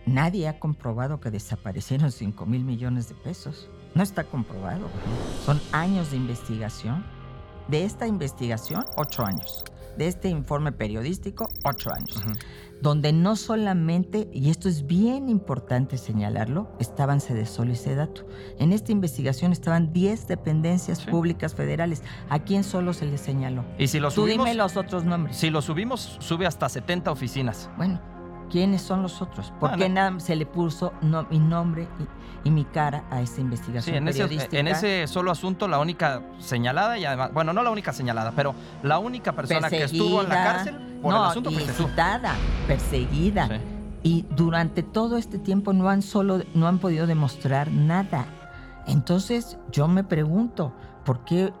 Nadie ha comprobado que desaparecieron 5 mil millones de pesos. No está comprobado. Son años de investigación de esta investigación, ocho años. De este informe periodístico, ocho años. Donde no solamente, y esto es bien importante señalarlo, estaban Cedesol y Sedatu. En esta investigación estaban 10 dependencias públicas federales. ¿A quién solo se les señaló? Y si Tú dime los otros nombres. Si lo subimos, sube hasta 70 oficinas. Bueno, ¿Quiénes son los otros? ¿Por qué nada se le puso mi nombre y, mi cara a esta investigación sí, en Ese, en ese solo asunto, la única señalada y además, bueno, no la única señalada, pero la única persona que estuvo en la cárcel por el asunto citada, perseguida. Y durante todo este tiempo no han solo, no han podido demostrar nada. Entonces yo me pregunto, ¿por qué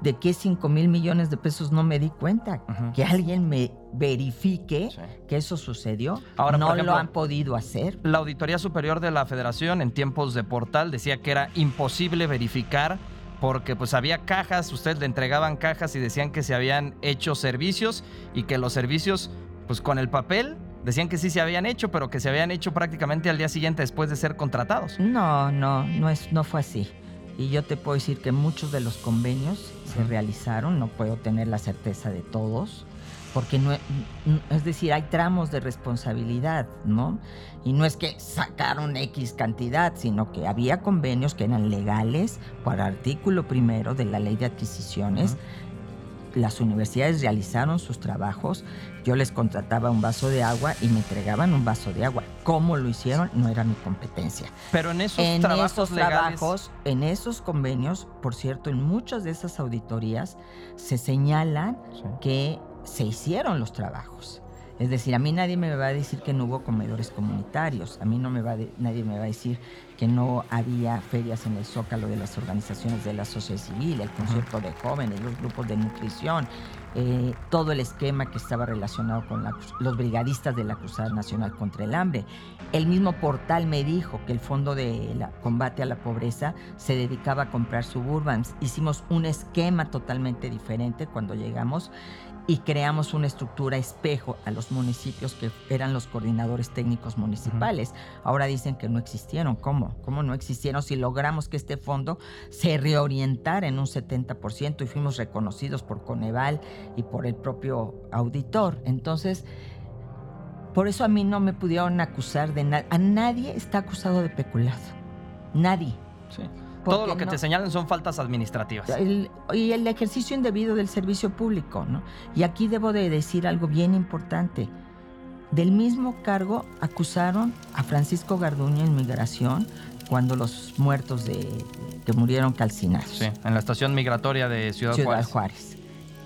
de qué 5 mil millones de pesos no me di cuenta. Que alguien me verifique que eso sucedió. Ahora, no lo han podido hacer. La Auditoría Superior de la Federación en tiempos de portal decía que era imposible verificar porque pues había cajas, ustedes le entregaban cajas y decían que se habían hecho servicios y que los servicios pues con el papel decían que sí se habían hecho, pero que se habían hecho prácticamente al día siguiente después de ser contratados. No, no, no es no fue así. Y yo te puedo decir que muchos de los convenios se realizaron, no puedo tener la certeza de todos, porque no, es decir, hay tramos de responsabilidad, ¿no? Y no es que sacaron X cantidad, sino que había convenios que eran legales por artículo primero de la ley de adquisiciones las universidades realizaron sus trabajos, yo les contrataba un vaso de agua y me entregaban un vaso de agua. ¿Cómo lo hicieron? No era mi competencia. Pero en esos trabajos, trabajos en esos convenios, por cierto, en muchas de esas auditorías se señalan que se hicieron los trabajos. Es decir, a mí nadie me va a decir que no hubo comedores comunitarios, a mí no me va nadie me va a decir que no había ferias en el zócalo de las organizaciones de la sociedad civil, el concierto de jóvenes, los grupos de nutrición, eh, todo el esquema que estaba relacionado con los brigadistas de la Cruzada Nacional contra el Hambre. El mismo portal me dijo que el Fondo de Combate a la Pobreza se dedicaba a comprar suburbans. Hicimos un esquema totalmente diferente cuando llegamos y creamos una estructura espejo a los municipios que eran los coordinadores técnicos municipales. Ahora dicen que no existieron. ¿Cómo? ¿Cómo no existieron si logramos que este fondo se reorientara en un 70% y fuimos reconocidos por Coneval y por el propio auditor? Entonces, por eso a mí no me pudieron acusar de nada. A nadie está acusado de peculado. Nadie. Sí. Todo lo que te señalan son faltas administrativas. y el ejercicio indebido del servicio público, ¿no? Y aquí debo de decir algo bien importante. Del mismo cargo acusaron a Francisco Garduño en migración cuando los muertos de, que murieron calcinados. Sí, en la estación migratoria de Ciudad, Ciudad Juárez.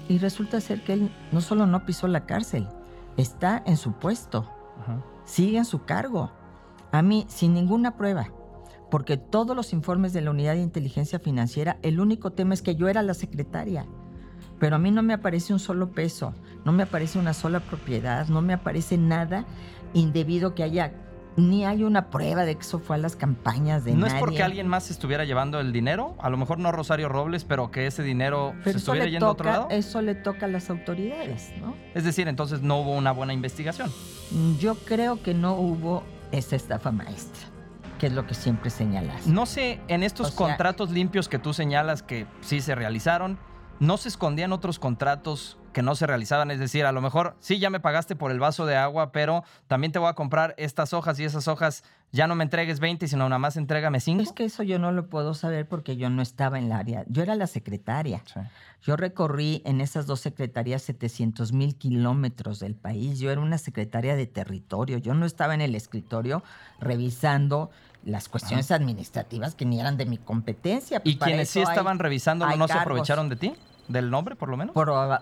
Y resulta ser que él no solo no pisó la cárcel, está en su puesto, sigue en su cargo. A mí, sin ninguna prueba, porque todos los informes de la Unidad de Inteligencia Financiera, el único tema es que yo era la secretaria, pero a mí no me aparece un solo peso, no me aparece una sola propiedad, no me aparece nada indebido que haya ni hay una prueba de que eso fue a las campañas de ¿No es porque alguien más estuviera llevando el dinero? A lo mejor no Rosario Robles, pero que ese dinero se estuviera yendo a otro lado. Eso le toca a las autoridades, ¿no? Es decir, entonces no hubo una buena investigación. Yo creo que no hubo esa estafa maestra que es lo que siempre señalas. No sé, en estos contratos limpios que tú señalas que sí se realizaron, ¿no se escondían otros contratos que no se realizaban. Es decir, a lo mejor sí, ya me pagaste por el vaso de agua, pero también te voy a comprar estas hojas y esas hojas ya no me entregues 20, sino nada más entrégame 5. Es que eso yo no lo puedo saber porque yo no estaba en el área. Yo era la secretaria. Yo recorrí en esas dos secretarías 700 mil kilómetros del país. Yo era una secretaria de territorio. Yo no estaba en el escritorio revisando las cuestiones administrativas que ni eran de mi competencia. ¿Y quienes sí estaban revisando no se aprovecharon de ti? ¿Del nombre, por lo menos?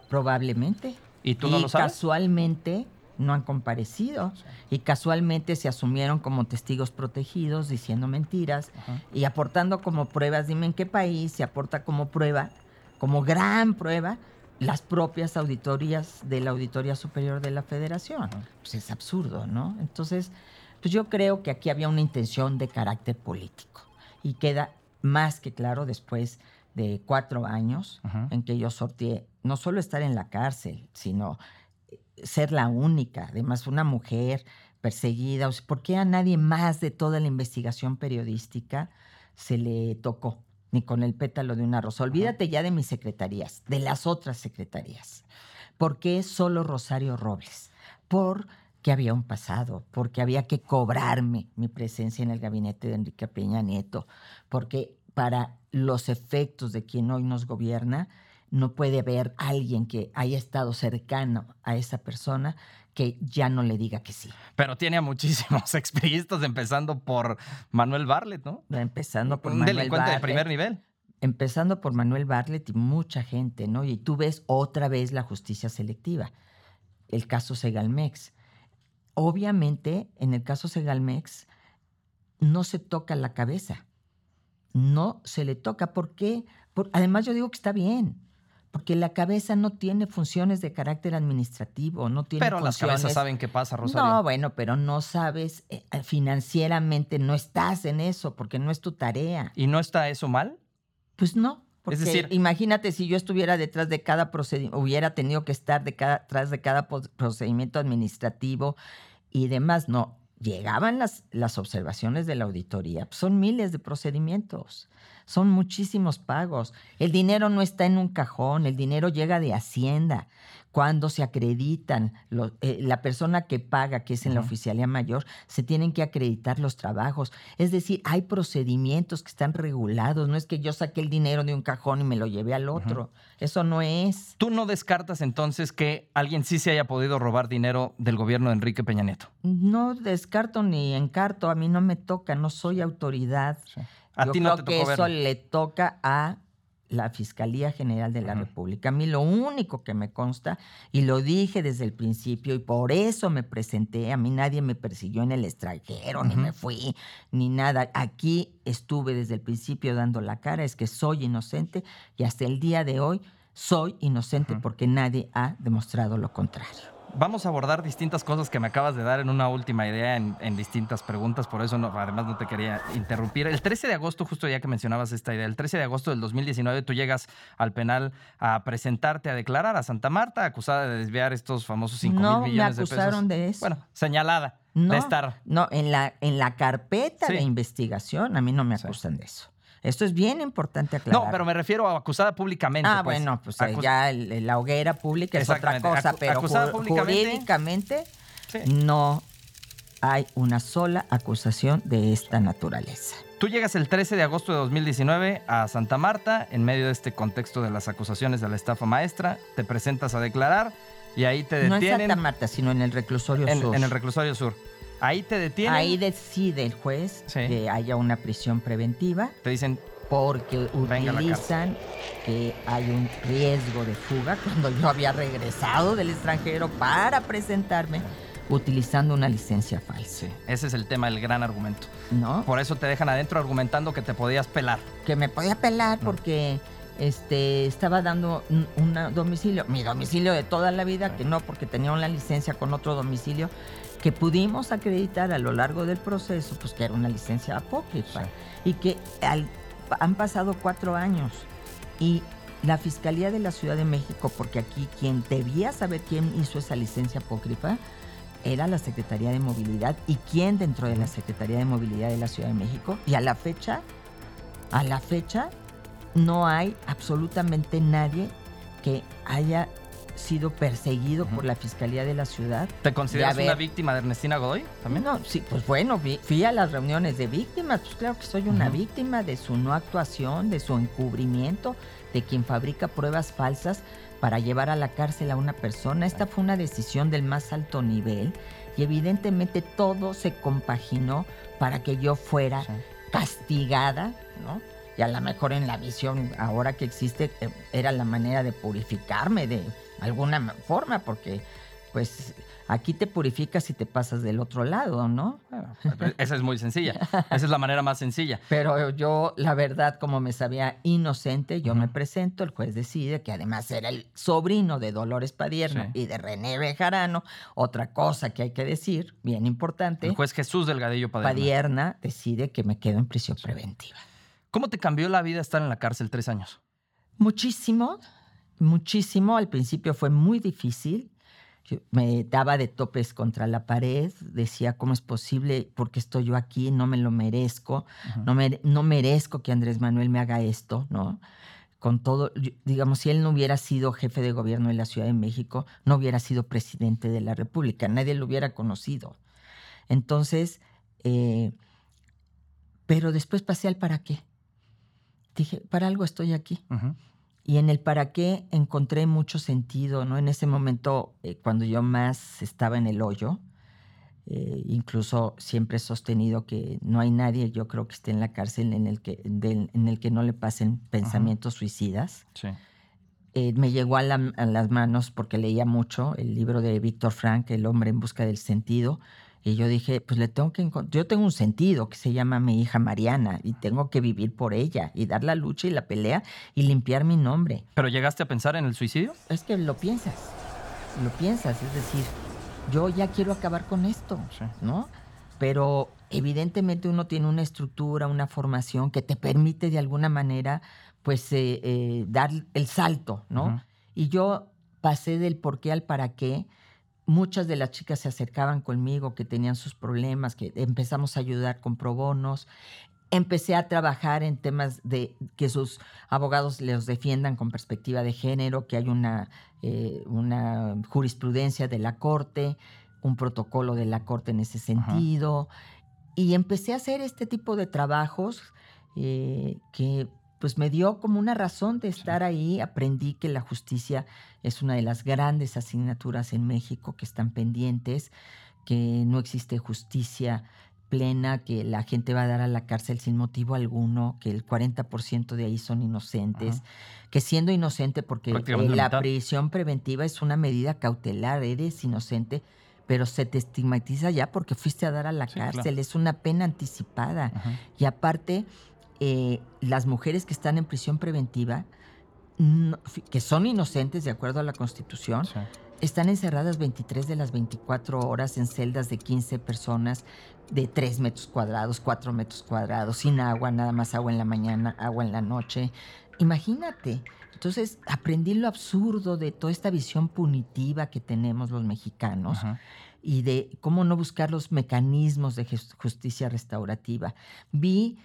probablemente. ¿Y tú no lo sabes? casualmente no han comparecido y casualmente se asumieron como testigos protegidos diciendo mentiras y aportando como pruebas, dime en qué país se aporta como prueba, como gran prueba, las propias auditorías de la Auditoría Superior de la Federación. Pues es absurdo, ¿no? Entonces, pues yo creo que aquí había una intención de carácter político y queda más que claro después de cuatro años en que yo sorteé no solo estar en la cárcel, sino eh, ser la única, además una mujer perseguida. ¿Por qué a nadie más de toda la investigación periodística se le tocó? Ni con el pétalo de una rosa. Olvídate ya de mis secretarías, de las otras secretarías. ¿Por qué solo Rosario Robles? Había un pasado, porque había que cobrarme mi presencia en el gabinete de Enrique Peña Nieto, porque para los efectos de quien hoy nos gobierna, no puede haber alguien que haya estado cercano a esa persona que ya no le diga que sí. Pero tiene a muchísimos expriistas, empezando por Manuel Barlet, ¿no? Empezando por Un Manuel delincuente de primer nivel. Empezando por Manuel Barlet y mucha gente, ¿no? Y tú ves otra vez la justicia selectiva, el caso Segalmex. Obviamente, en el caso Segalmex, no se toca la cabeza no se le toca. ¿Por qué? además yo digo que está bien, porque la cabeza no tiene funciones de carácter administrativo, no tiene Pero las cabezas saben qué pasa, Rosario. No, bueno, pero no sabes, eh, eh, financieramente no estás en eso, porque no es tu tarea. ¿Y no está eso mal? Pues no. Porque es decir, imagínate si yo estuviera detrás de cada procedimiento, hubiera tenido que estar detrás de cada procedimiento administrativo y demás. No, llegaban las, las observaciones de la auditoría. Pues, son miles de procedimientos, son muchísimos pagos. El dinero no está en un cajón, el dinero llega de Hacienda cuando se acreditan, eh, la persona que paga, que es en la oficialía mayor, se tienen que acreditar los trabajos. Es decir, hay procedimientos que están regulados. No es que yo saqué el dinero de un cajón y me lo llevé al otro. Eso no es. ¿Tú no descartas entonces que alguien sí se haya podido robar dinero del gobierno de Enrique Peña Nieto? No descarto ni encarto. A mí no me toca, no soy autoridad. A ti no creo que eso le toca a la Fiscalía General de la República. A mí lo único que me consta, y lo dije desde el principio, y por eso me presenté, a mí nadie me persiguió en el extranjero, ni me fui, ni nada. Aquí estuve desde el principio dando la cara, es que soy inocente y hasta el día de hoy soy inocente porque nadie ha demostrado lo contrario vamos a abordar distintas cosas que me acabas de dar en una última idea en, distintas preguntas, por eso no, además no te quería interrumpir. El 13 de agosto, justo ya que mencionabas esta idea, el 13 de agosto del 2019 tú llegas al penal a presentarte a declarar a Santa Marta, acusada de desviar estos famosos 5 mil millones de pesos. No, me acusaron de eso. Bueno, señalada de estar. No, en la, en la carpeta de investigación a mí no me acusan de eso. Esto es bien importante aclarar. No, pero me refiero a acusada públicamente. Ah, pues. bueno, pues eh, ya la hoguera pública es otra cosa, pero jurídicamente no hay una sola acusación de esta naturaleza. Tú llegas el 13 de agosto de 2019 a Santa Marta en medio de este contexto de las acusaciones de la estafa maestra, te presentas a declarar y ahí te detienen. No en Santa Marta, sino en el reclusorio sur. En el reclusorio sur. Ahí te detienen. Ahí decide el juez que haya una prisión preventiva. Te dicen. Porque utilizan que hay un riesgo de fuga cuando yo había regresado del extranjero para presentarme utilizando una licencia falsa. ese es el tema, el gran argumento. ¿No? Por eso te dejan adentro argumentando que te podías pelar. Que me podía pelar porque este, estaba dando un, domicilio, mi domicilio de toda la vida, que no porque tenía una licencia con otro domicilio, que pudimos acreditar a lo largo del proceso, pues que era una licencia apócrifa. Y que han pasado cuatro años y la Fiscalía de la Ciudad de México, porque aquí quien debía saber quién hizo esa licencia apócrifa, era la Secretaría de Movilidad y quién dentro de la Secretaría de Movilidad de la Ciudad de México. Y a la fecha, a la fecha, no hay absolutamente nadie que haya sido perseguido por la Fiscalía de la Ciudad. ¿Te consideras una víctima de Ernestina Godoy también? No, sí, pues bueno, fui a las reuniones de víctimas, pues claro que soy una víctima de su no actuación, de su encubrimiento, de quien fabrica pruebas falsas para llevar a la cárcel a una persona. Esta fue una decisión del más alto nivel y evidentemente todo se compaginó para que yo fuera castigada, ¿no? Y a lo mejor en la visión ahora que existe eh, era la manera de purificarme de alguna forma, porque pues aquí te purificas y te pasas del otro lado, ¿no? esa es muy sencilla. Esa es la manera más sencilla. Pero yo, la verdad, como me sabía inocente, yo me presento, el juez decide que además era el sobrino de Dolores Padierna y de René Bejarano. Otra cosa que hay que decir, bien importante. El juez Jesús Delgadillo Padierna. Padierna decide que me quedo en prisión preventiva. ¿Cómo te cambió la vida estar en la cárcel tres años? Muchísimo, muchísimo. Al principio fue muy difícil me daba de topes contra la pared, decía, ¿cómo es posible? porque estoy yo aquí? No me lo merezco, no, me, no merezco que Andrés Manuel me haga esto, ¿no? Con todo, digamos, si él no hubiera sido jefe de gobierno de la Ciudad de México, no hubiera sido presidente de la República, nadie lo hubiera conocido. Entonces, eh, pero después pasé al para qué. Dije, para algo estoy aquí. Y en el para qué encontré mucho sentido, ¿no? En ese momento, eh, cuando yo más estaba en el hoyo, eh, incluso siempre he sostenido que no hay nadie, yo creo que esté en la cárcel en el que, en el que no le pasen pensamientos suicidas. Sí. Eh, me llegó a, a, las manos porque leía mucho el libro de Víctor Frank, El hombre en busca del sentido, y yo dije, pues le tengo que encontrar, yo tengo un sentido que se llama mi hija Mariana y tengo que vivir por ella y dar la lucha y la pelea y limpiar mi nombre. ¿Pero llegaste a pensar en el suicidio? Es que lo piensas, lo piensas, es decir, yo ya quiero acabar con esto, ¿no? Pero evidentemente uno tiene una estructura, una formación que te permite de alguna manera, pues, eh, eh, dar el salto, ¿no? Y yo pasé del por qué al para qué muchas de las chicas se acercaban conmigo que tenían sus problemas, que empezamos a ayudar con pro bonos. Empecé a trabajar en temas de que sus abogados les defiendan con perspectiva de género, que hay una, eh, una jurisprudencia de la Corte, un protocolo de la Corte en ese sentido. Y empecé a hacer este tipo de trabajos eh, que pues me dio como una razón de estar ahí. Aprendí que la justicia es una de las grandes asignaturas en México que están pendientes, que no existe justicia plena, que la gente va a dar a la cárcel sin motivo alguno, que el 40% de ahí son inocentes, que siendo inocente, porque la prisión preventiva es una medida cautelar, eres inocente, pero se te estigmatiza ya porque fuiste a dar a la cárcel, es una pena anticipada. Y aparte eh, las mujeres que están en prisión preventiva, que son inocentes de acuerdo a la Constitución, están encerradas 23 de las 24 horas en celdas de 15 personas de 3 metros cuadrados, 4 metros cuadrados, sin agua, nada más agua en la mañana, agua en la noche. Imagínate. Entonces aprendí lo absurdo de toda esta visión punitiva que tenemos los mexicanos. y de cómo no buscar los mecanismos de justicia restaurativa. Vi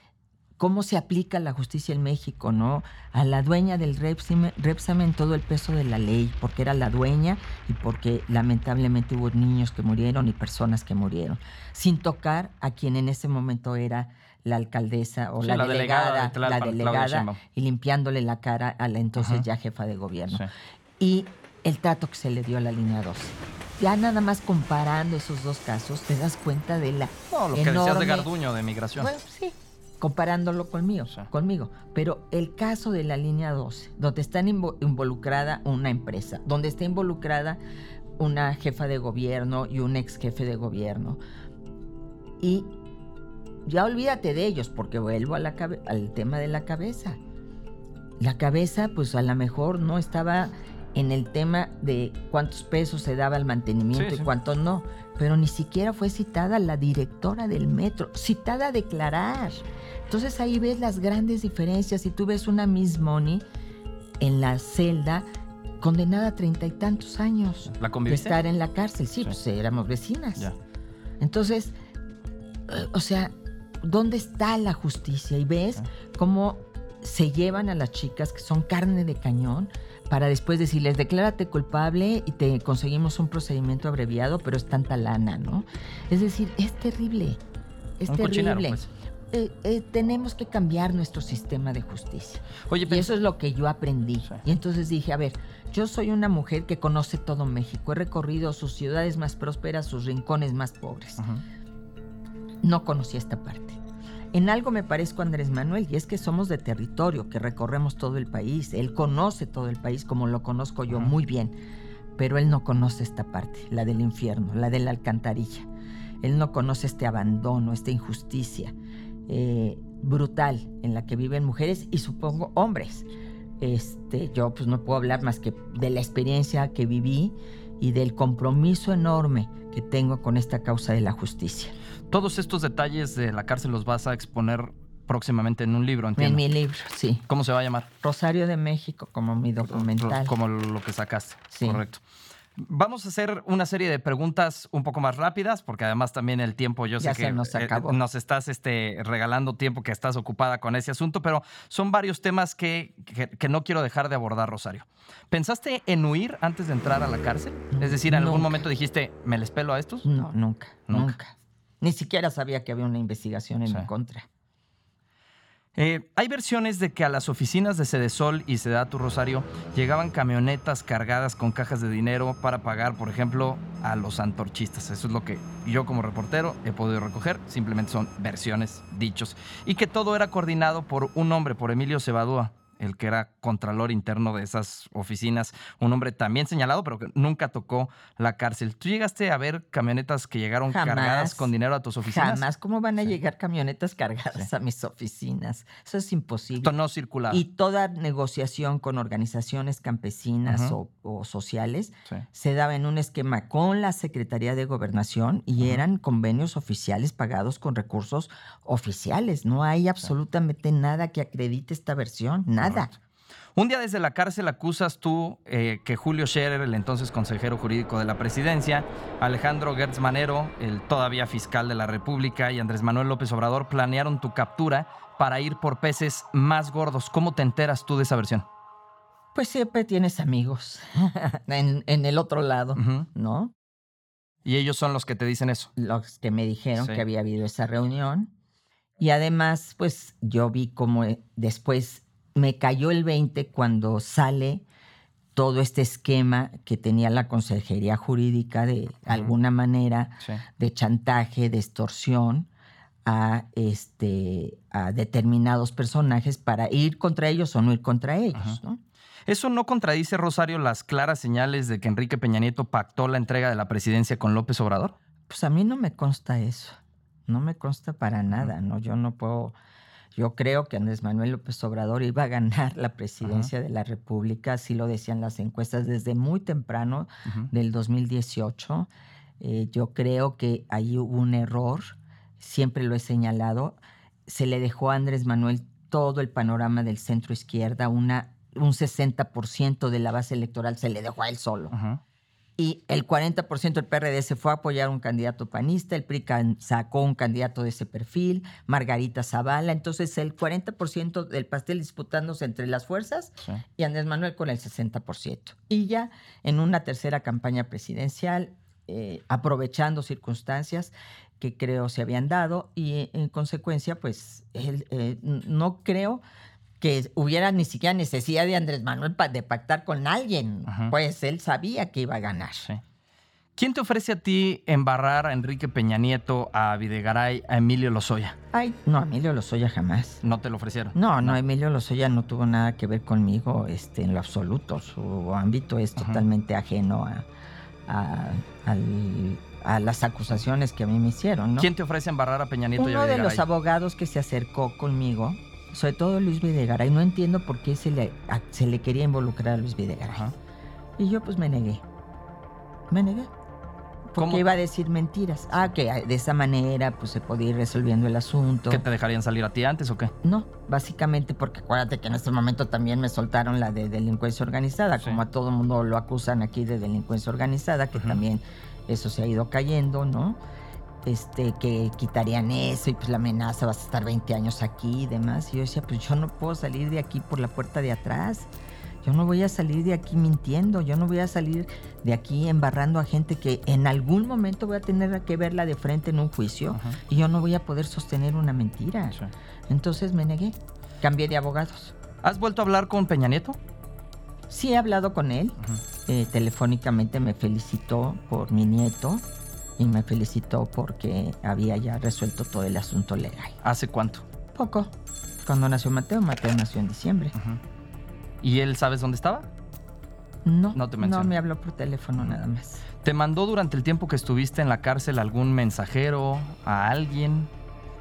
cómo se aplica la justicia en México, ¿no? A la dueña del Repsamen todo el peso de la ley, porque era la dueña y porque lamentablemente hubo niños que murieron y personas que murieron, sin tocar a quien en ese momento era la alcaldesa o la, delegada, la delegada y limpiándole la cara a la entonces ya jefa de gobierno. Y el trato que se le dio a la línea 2. Ya nada más comparando esos dos casos, te das cuenta de la. No, lo que decías de Garduño, de migración. Bueno, sí, comparándolo conmigo, conmigo. Pero el caso de la línea 12, donde está involucrada una empresa, donde está involucrada una jefa de gobierno y un ex jefe de gobierno. Y ya olvídate de ellos, porque vuelvo al tema de la cabeza. La cabeza, pues a lo mejor no estaba en el tema de cuántos pesos se daba al mantenimiento y cuántos no, pero ni siquiera fue citada la directora del metro, citada a declarar. Entonces ahí ves las grandes diferencias. Si tú ves una Miss Money en la celda condenada a treinta y tantos años. ¿La de estar en la cárcel. Sí, Sí. pues éramos vecinas. Ya. Entonces, eh, o sea, ¿dónde está la justicia? Y ves Ah. cómo se llevan a las chicas que son carne de cañón para después decirles, declárate culpable y te conseguimos un procedimiento abreviado, pero es tanta lana, ¿no? Es decir, es terrible. Es Un terrible. pues. Eh, eh, tenemos que cambiar nuestro sistema de justicia. Oye, Y pero- eso es lo que yo aprendí. Sí. Y entonces dije, a ver, yo soy una mujer que conoce todo México. He recorrido sus ciudades más prósperas, sus rincones más pobres. No conocía esta parte. En algo me parezco a Andrés Manuel y es que somos de territorio, que recorremos todo el país. Él conoce todo el país como lo conozco yo muy bien, pero él no conoce esta parte, la del infierno, la de la alcantarilla. Él no conoce este abandono, esta injusticia eh, brutal en la que viven mujeres y supongo hombres. Este, yo pues no puedo hablar más que de la experiencia que viví y del compromiso enorme que tengo con esta causa de la justicia. Todos estos detalles de la cárcel los vas a exponer próximamente en un libro, entiendo. En mi libro, sí. ¿Cómo se va a llamar? Rosario de México, como mi documental. Como lo que sacaste. Sí. Correcto. Vamos a hacer una serie de preguntas un poco más rápidas, porque además también el tiempo, yo Ya sé que nos eh, acabó. nos estás este, regalando tiempo que estás ocupada con ese asunto, pero son varios temas que, que- que no quiero dejar de abordar, Rosario. ¿Pensaste en huir antes de entrar a la cárcel? Es decir, en algún momento dijiste, ¿me les pelo a estos? No, nunca, Nunca. nunca, Ni siquiera sabía que había una investigación en Sí. mi contra. Eh, hay versiones de que a las oficinas de Sedesol y Sedatu Rosario llegaban camionetas cargadas con cajas de dinero para pagar, por ejemplo, a los antorchistas. Eso es lo que yo como reportero he podido recoger. Simplemente son versiones, dichos. Y que todo era coordinado por un hombre, por Emilio Cebadúa, el que era contralor interno de esas oficinas. Un hombre también señalado, pero que nunca tocó la cárcel. ¿Tú llegaste a ver camionetas que llegaron Jamás. cargadas con dinero a tus oficinas? Jamás. ¿Cómo van a Sí. llegar camionetas cargadas Sí. a mis oficinas? Eso es imposible. Esto no circulaba. Y toda negociación con organizaciones campesinas o, o sociales Sí. se daba en un esquema con la Secretaría de Gobernación y eran convenios oficiales pagados con recursos oficiales. No hay absolutamente nada que acredite esta versión, nada. Un día desde la cárcel acusas tú eh, que Julio Scherer, el entonces consejero jurídico de la presidencia, Alejandro Gertz Manero, el todavía fiscal de la República, y Andrés Manuel López Obrador planearon tu captura para ir por peces más gordos. ¿Cómo te enteras tú de esa versión? Pues siempre tienes amigos en, en el otro lado. ¿no? Y ellos son los que te dicen eso. Los que me dijeron Sí. que había habido esa reunión. Y además, pues yo vi como eh, después me cayó el 20 cuando sale todo este esquema que tenía la Consejería Jurídica de alguna manera Sí. de chantaje, de extorsión a, este, a determinados personajes para ir contra ellos o no ir contra ellos. ¿no? ¿Eso no contradice, Rosario, las claras señales de que Enrique Peña Nieto pactó la entrega de la presidencia con López Obrador? Pues a mí no me consta eso. No me consta para nada, ¿no? Yo no puedo. Yo creo que Andrés Manuel López Obrador iba a ganar la presidencia de la República, así lo decían las encuestas desde muy temprano del 2018. Eh, yo creo que ahí hubo un error, siempre lo he señalado. Se le dejó a Andrés Manuel todo el panorama del centro izquierda, una, un 60% de la base electoral se le dejó a él solo Ujú. Y el 40% del PRD se fue a apoyar un candidato panista, el PRI sacó un candidato de ese perfil, Margarita Zavala, entonces el 40% del pastel disputándose entre las fuerzas Sí. y Andrés Manuel con el 60%. Y ya en una tercera campaña presidencial, eh, aprovechando circunstancias que creo se habían dado y en consecuencia, pues él, eh, no creo que hubiera ni siquiera necesidad de Andrés Manuel pa- de pactar con alguien, Ajá. pues él sabía que iba a ganar. Sí. ¿Quién te ofrece a ti embarrar a Enrique Peña Nieto, a Videgaray, a Emilio Lozoya? Ay, no, Emilio Lozoya jamás. No te lo ofrecieron. No, no, Emilio Lozoya no tuvo nada que ver conmigo este, en lo absoluto. Su ámbito es Ajá. totalmente ajeno a, a- al- a las acusaciones que a mí me hicieron. ¿no? ¿Quién te ofrece embarrar a Peña Nieto y a Uno de los Videgaray? abogados que se acercó conmigo, sobre todo Luis Videgaray, no entiendo por qué se le, a- se le quería involucrar a Luis Videgaray. Ajá. Y yo pues me negué. Me negué. Porque iba a decir mentiras. Ah, que de esa manera pues se podía ir resolviendo el asunto. ¿Que te dejarían salir a ti antes o qué? No, básicamente porque acuérdate que en este momento también me soltaron la de delincuencia organizada, como a todo mundo lo acusan aquí de delincuencia organizada, que también eso se ha ido cayendo, ¿no? Este, que quitarían eso y pues la amenaza vas a estar 20 años aquí y demás. Y yo decía, pues yo no puedo salir de aquí por la puerta de atrás. Yo no voy a salir de aquí mintiendo, yo no voy a salir de aquí embarrando a gente que en algún momento voy a tener que verla de frente en un juicio y yo no voy a poder sostener una mentira. Entonces me negué, cambié de abogados. ¿Has vuelto a hablar con Peña Nieto? Sí, he hablado con él. Eh, telefónicamente me felicitó por mi nieto y me felicitó porque había ya resuelto todo el asunto legal. ¿Hace cuánto? Poco. Cuando nació Mateo, Mateo nació en diciembre. ¿Y él sabes dónde estaba? No, no, te no me habló por teléfono nada más. ¿Te mandó durante el tiempo que estuviste en la cárcel algún mensajero, a alguien?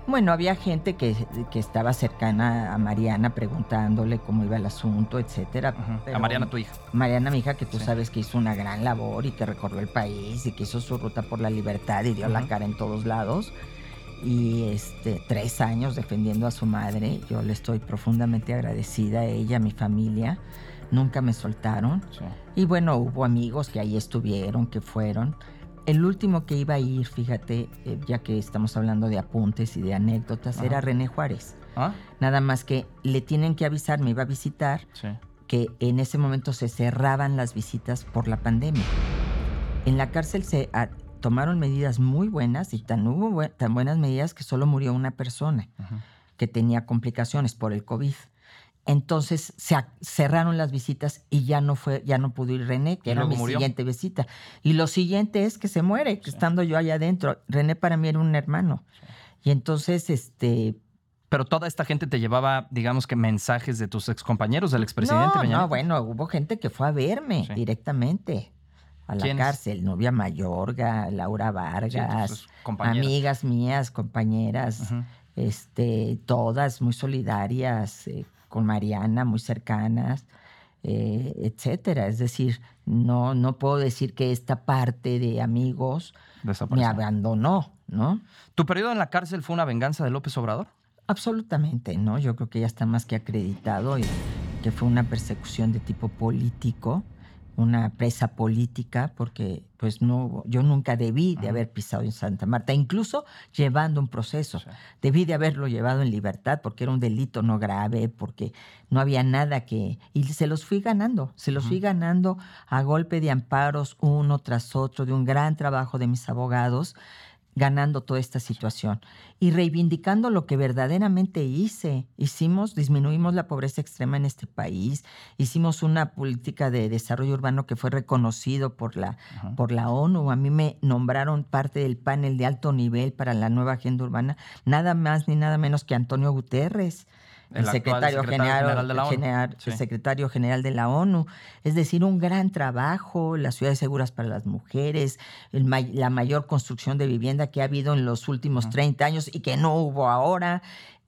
Bueno, había gente que, estaba cercana a Mariana preguntándole cómo iba el asunto, etcétera. a Mariana, tu hija. Mariana, mi hija, que tú sabes que hizo una gran labor y que recorrió el país y que hizo su ruta por la libertad y dio la cara en todos lados. Y este, tres años defendiendo a su madre. Yo le estoy profundamente agradecida a ella, a mi familia. Nunca me soltaron. Y bueno, hubo amigos que ahí estuvieron, que fueron. El último que iba a ir, fíjate, eh, ya que estamos hablando de apuntes y de anécdotas, era René Juárez. ¿Ah? Nada más que le tienen que avisar, me iba a visitar, que en ese momento se cerraban las visitas por la pandemia. En la cárcel se ah, tomaron medidas muy buenas y tan, hubo tan buenas medidas que solo murió una persona que tenía complicaciones por el COVID. Entonces se cerraron las visitas y ya no fue, ya no pudo ir René, que era mi siguiente visita. Y lo siguiente es que se muere, estando yo allá adentro. René para mí era un hermano. Y entonces, este, pero toda esta gente te llevaba, digamos que mensajes de tus excompañeros, del expresidente. No, no, bueno, hubo gente que fue a verme directamente a la cárcel. Novia Mayorga, Laura Vargas, amigas mías, compañeras, este, todas muy solidarias. Eh, con Mariana, muy cercanas, eh, etcétera. Es decir, no, no puedo decir que esta parte de amigos me abandonó, ¿no? ¿Tu periodo en la cárcel fue una venganza de López Obrador? Absolutamente, ¿no? Yo creo que ya está más que acreditado y que fue una persecución de tipo político una presa política porque pues no yo nunca debí de haber pisado en Santa Marta incluso llevando un proceso. Debí de haberlo llevado en libertad porque era un delito no grave porque no había nada que y se los fui ganando se los fui ganando a golpe de amparos uno tras otro de un gran trabajo de mis abogados ganando toda esta situación y reivindicando lo que verdaderamente hice. Hicimos, disminuimos la pobreza extrema en este país, hicimos una política de desarrollo urbano que fue reconocido por la, por la ONU. A mí me nombraron parte del panel de alto nivel para la nueva agenda urbana, nada más ni nada menos que Antonio Guterres el, secretario, general, de la ONU. secretario general de la ONU. Es decir, un gran trabajo, las ciudades seguras para las mujeres, la mayor construcción de vivienda que ha habido en los últimos 30 años y que no hubo ahora.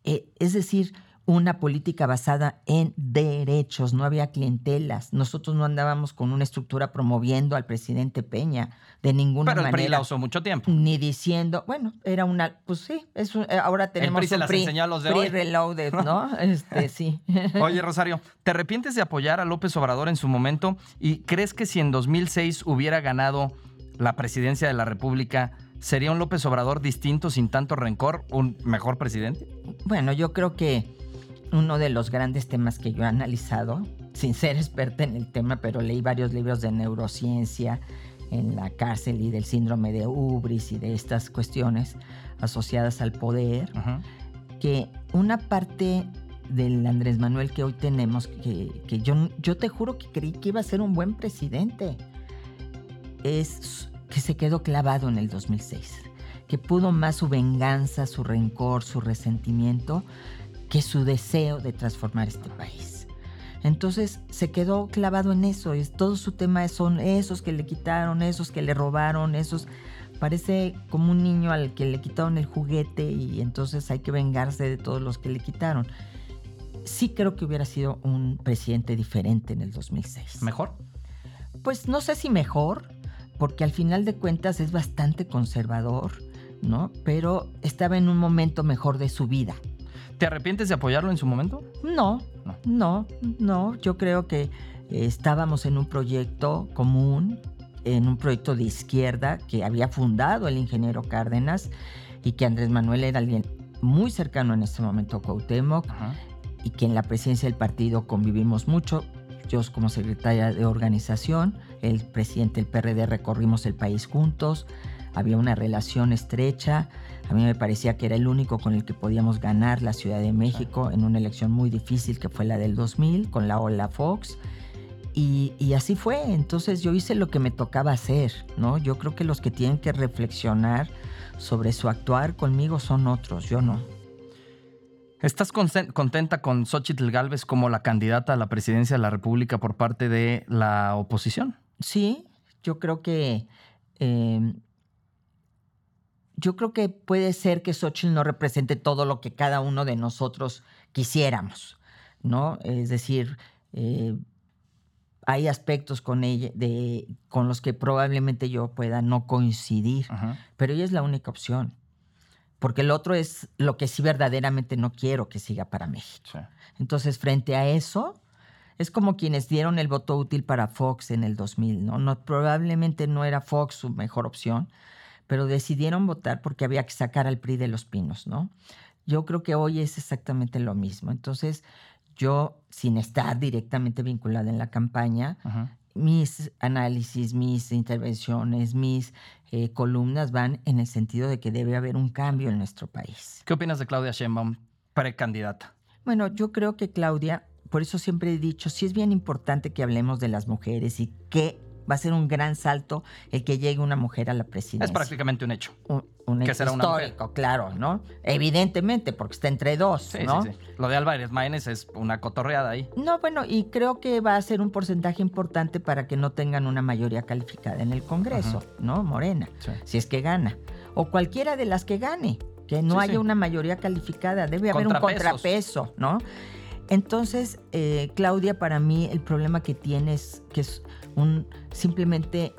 Eh, es decir, una política basada en derechos, no había clientelas. Nosotros no andábamos con una estructura promoviendo al presidente Peña de ninguna manera. Pero el PRI la usó mucho tiempo. Ni diciendo, bueno, era una, pues sí, es eh, ahora tenemos el PRI se las enseñó a los de PRI reloaded, ¿no? Este, sí. Oye, Rosario, ¿te arrepientes de apoyar a López Obrador en su momento y crees que si en 2006 hubiera ganado la presidencia de la República, ¿sería un López Obrador distinto, sin tanto rencor, un mejor presidente? Bueno, yo creo que uno de los grandes temas que yo he analizado, sin ser experta en el tema, pero leí varios libros de neurociencia en la cárcel y del síndrome de Ubris y de estas cuestiones asociadas al poder, que una parte del Andrés Manuel que hoy tenemos, que, que, yo, yo te juro que creí que iba a ser un buen presidente, es que se quedó clavado en el 2006, que pudo más su venganza, su rencor, su resentimiento que su deseo de transformar este país. Entonces se quedó clavado en eso, es, todo su tema son esos que le quitaron, esos que le robaron, esos... Parece como un niño al que le quitaron el juguete y entonces hay que vengarse de todos los que le quitaron. Sí creo que hubiera sido un presidente diferente en el 2006. ¿Mejor? Pues no sé si mejor, porque al final de cuentas es bastante conservador, ¿no? Pero estaba en un momento mejor de su vida. ¿Te arrepientes de apoyarlo en su momento? No, no, no. Yo creo que estábamos en un proyecto común, en un proyecto de izquierda que había fundado el ingeniero Cárdenas y que Andrés Manuel era alguien muy cercano en este momento a Cuauhtémoc y que en la presidencia del partido convivimos mucho. Yo como secretaria de organización, el presidente del PRD recorrimos el país juntos, había una relación estrecha, a mí me parecía que era el único con el que podíamos ganar la Ciudad de México en una elección muy difícil que fue la del 2000 con la Ola Fox. Y, y, así fue, entonces yo hice lo que me tocaba hacer, ¿no? Yo creo que los que tienen que reflexionar sobre su actuar conmigo son otros, yo no. ¿Estás contenta con Xochitl Galvez como la candidata a la presidencia de la República por parte de la oposición? Sí, yo creo que. Em, yo creo que puede ser que Xochitl no represente todo lo que cada uno de nosotros quisiéramos, ¿no? Es decir, eh, hay aspectos con ella de, con los que probablemente yo pueda no coincidir, pero ella es la única opción porque el otro es lo que sí verdaderamente no quiero que siga para México. Entonces, frente a eso, es como quienes dieron el voto útil para Fox en el 2000, ¿no? ¿no? Probablemente no era Fox su mejor opción, pero decidieron votar porque había que sacar al PRI de los pinos, ¿no? Yo creo que hoy es exactamente lo mismo. Entonces, yo, sin estar directamente vinculada en la campaña, mis análisis, mis intervenciones, mis eh, columnas van en el sentido de que debe haber un cambio en nuestro país. ¿Qué opinas de Claudia Sheinbaum, precandidata? Bueno, yo creo que Claudia, por eso siempre he dicho, sí es bien importante que hablemos de las mujeres y que va a ser un gran salto el que llegue una mujer a la presidencia. Es prácticamente un hecho. Un, hecho será histórico, claro, ¿no? Evidentemente, porque está entre dos, ¿no? Sí, sí. Lo de Álvarez Maínez es una cotorreada ahí. No, bueno, y creo que va a ser un porcentaje importante para que no tengan una mayoría calificada en el Congreso, ¿no? Morena, si es que gana. O cualquiera de las que gane, que no haya una mayoría calificada, debe haber un contrapeso, ¿no? Entonces, eh, Claudia, para mí el problema que tiene es que es un simplemente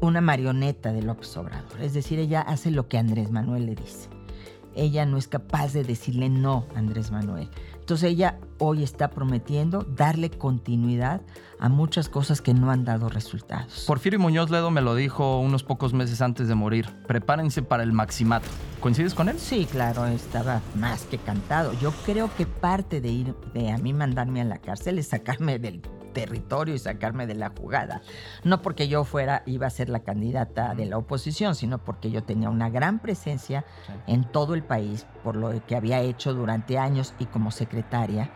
una marioneta de López Obrador. Es decir, ella hace lo que Andrés Manuel le dice. Ella no es capaz de decirle no a Andrés Manuel. Entonces ella hoy está prometiendo darle continuidad a muchas cosas que no han dado resultados. Porfirio Muñoz Ledo me lo dijo unos pocos meses antes de morir. Prepárense para el maximato. ¿Coincides con él? Sí, claro, estaba más que cantado. Yo creo que parte de ir, de a mí mandarme a la cárcel es sacarme del territorio y sacarme de la jugada. No porque yo fuera, iba a ser la candidata de la oposición, sino porque yo tenía una gran presencia en todo el país por lo que había hecho durante años y como secretaria.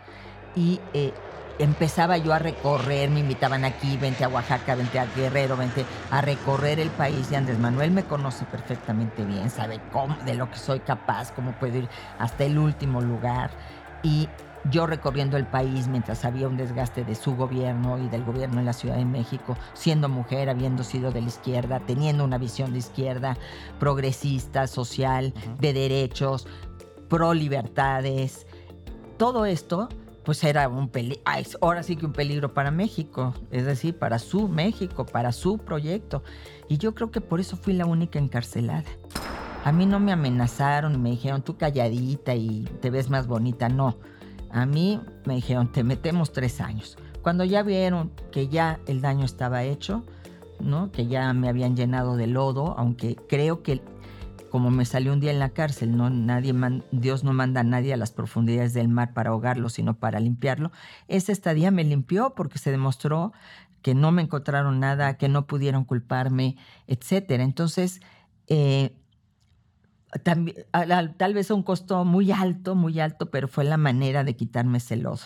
Y eh, empezaba yo a recorrer, me invitaban aquí, vente a Oaxaca, vente a Guerrero, vente a recorrer el país y Andrés Manuel me conoce perfectamente bien, sabe cómo, de lo que soy capaz, cómo puedo ir hasta el último lugar. Y yo recorriendo el país mientras había un desgaste de su gobierno y del gobierno en la Ciudad de México, siendo mujer, habiendo sido de la izquierda, teniendo una visión de izquierda progresista, social, de derechos, pro libertades. Todo esto, pues era un peligro, ahora sí que un peligro para México, es decir, para su México, para su proyecto. Y yo creo que por eso fui la única encarcelada. A mí no me amenazaron y me dijeron, tú calladita y te ves más bonita. No, a mí me dijeron, te metemos tres años. Cuando ya vieron que ya el daño estaba hecho, ¿no? que ya me habían llenado de lodo, aunque creo que como me salió un día en la cárcel, no nadie Dios no manda a nadie a las profundidades del mar para ahogarlo, sino para limpiarlo. Ese estadía me limpió porque se demostró que no me encontraron nada, que no pudieron culparme, etcétera. Entonces, eh, tal vez a un costo muy alto, muy alto, pero fue la manera de quitarme ese lodo.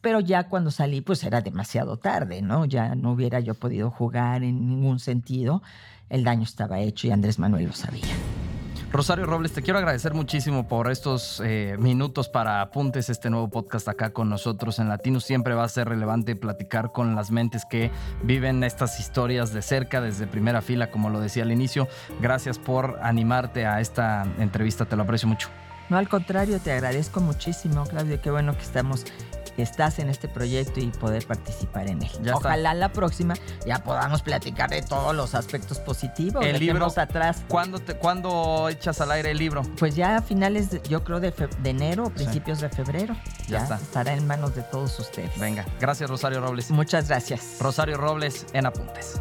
Pero ya cuando salí, pues era demasiado tarde, ¿no? Ya no hubiera yo podido jugar en ningún sentido. El daño estaba hecho y Andrés Manuel lo sabía. Rosario Robles, te quiero agradecer muchísimo por estos eh, minutos para apuntes este nuevo podcast acá con nosotros en Latino. Siempre va a ser relevante platicar con las mentes que viven estas historias de cerca, desde primera fila, como lo decía al inicio. Gracias por animarte a esta entrevista, te lo aprecio mucho. No, al contrario, te agradezco muchísimo, Claudio. Qué bueno que estamos que estás en este proyecto y poder participar en él. Ojalá la próxima ya podamos platicar de todos los aspectos positivos. El libro atrás. ¿Cuándo, te, ¿Cuándo echas al aire el libro? Pues ya a finales, yo creo, de, enero o principios de febrero. Ya, está. Estará en manos de todos ustedes. Venga, gracias Rosario Robles. Muchas gracias. Rosario Robles en Apuntes.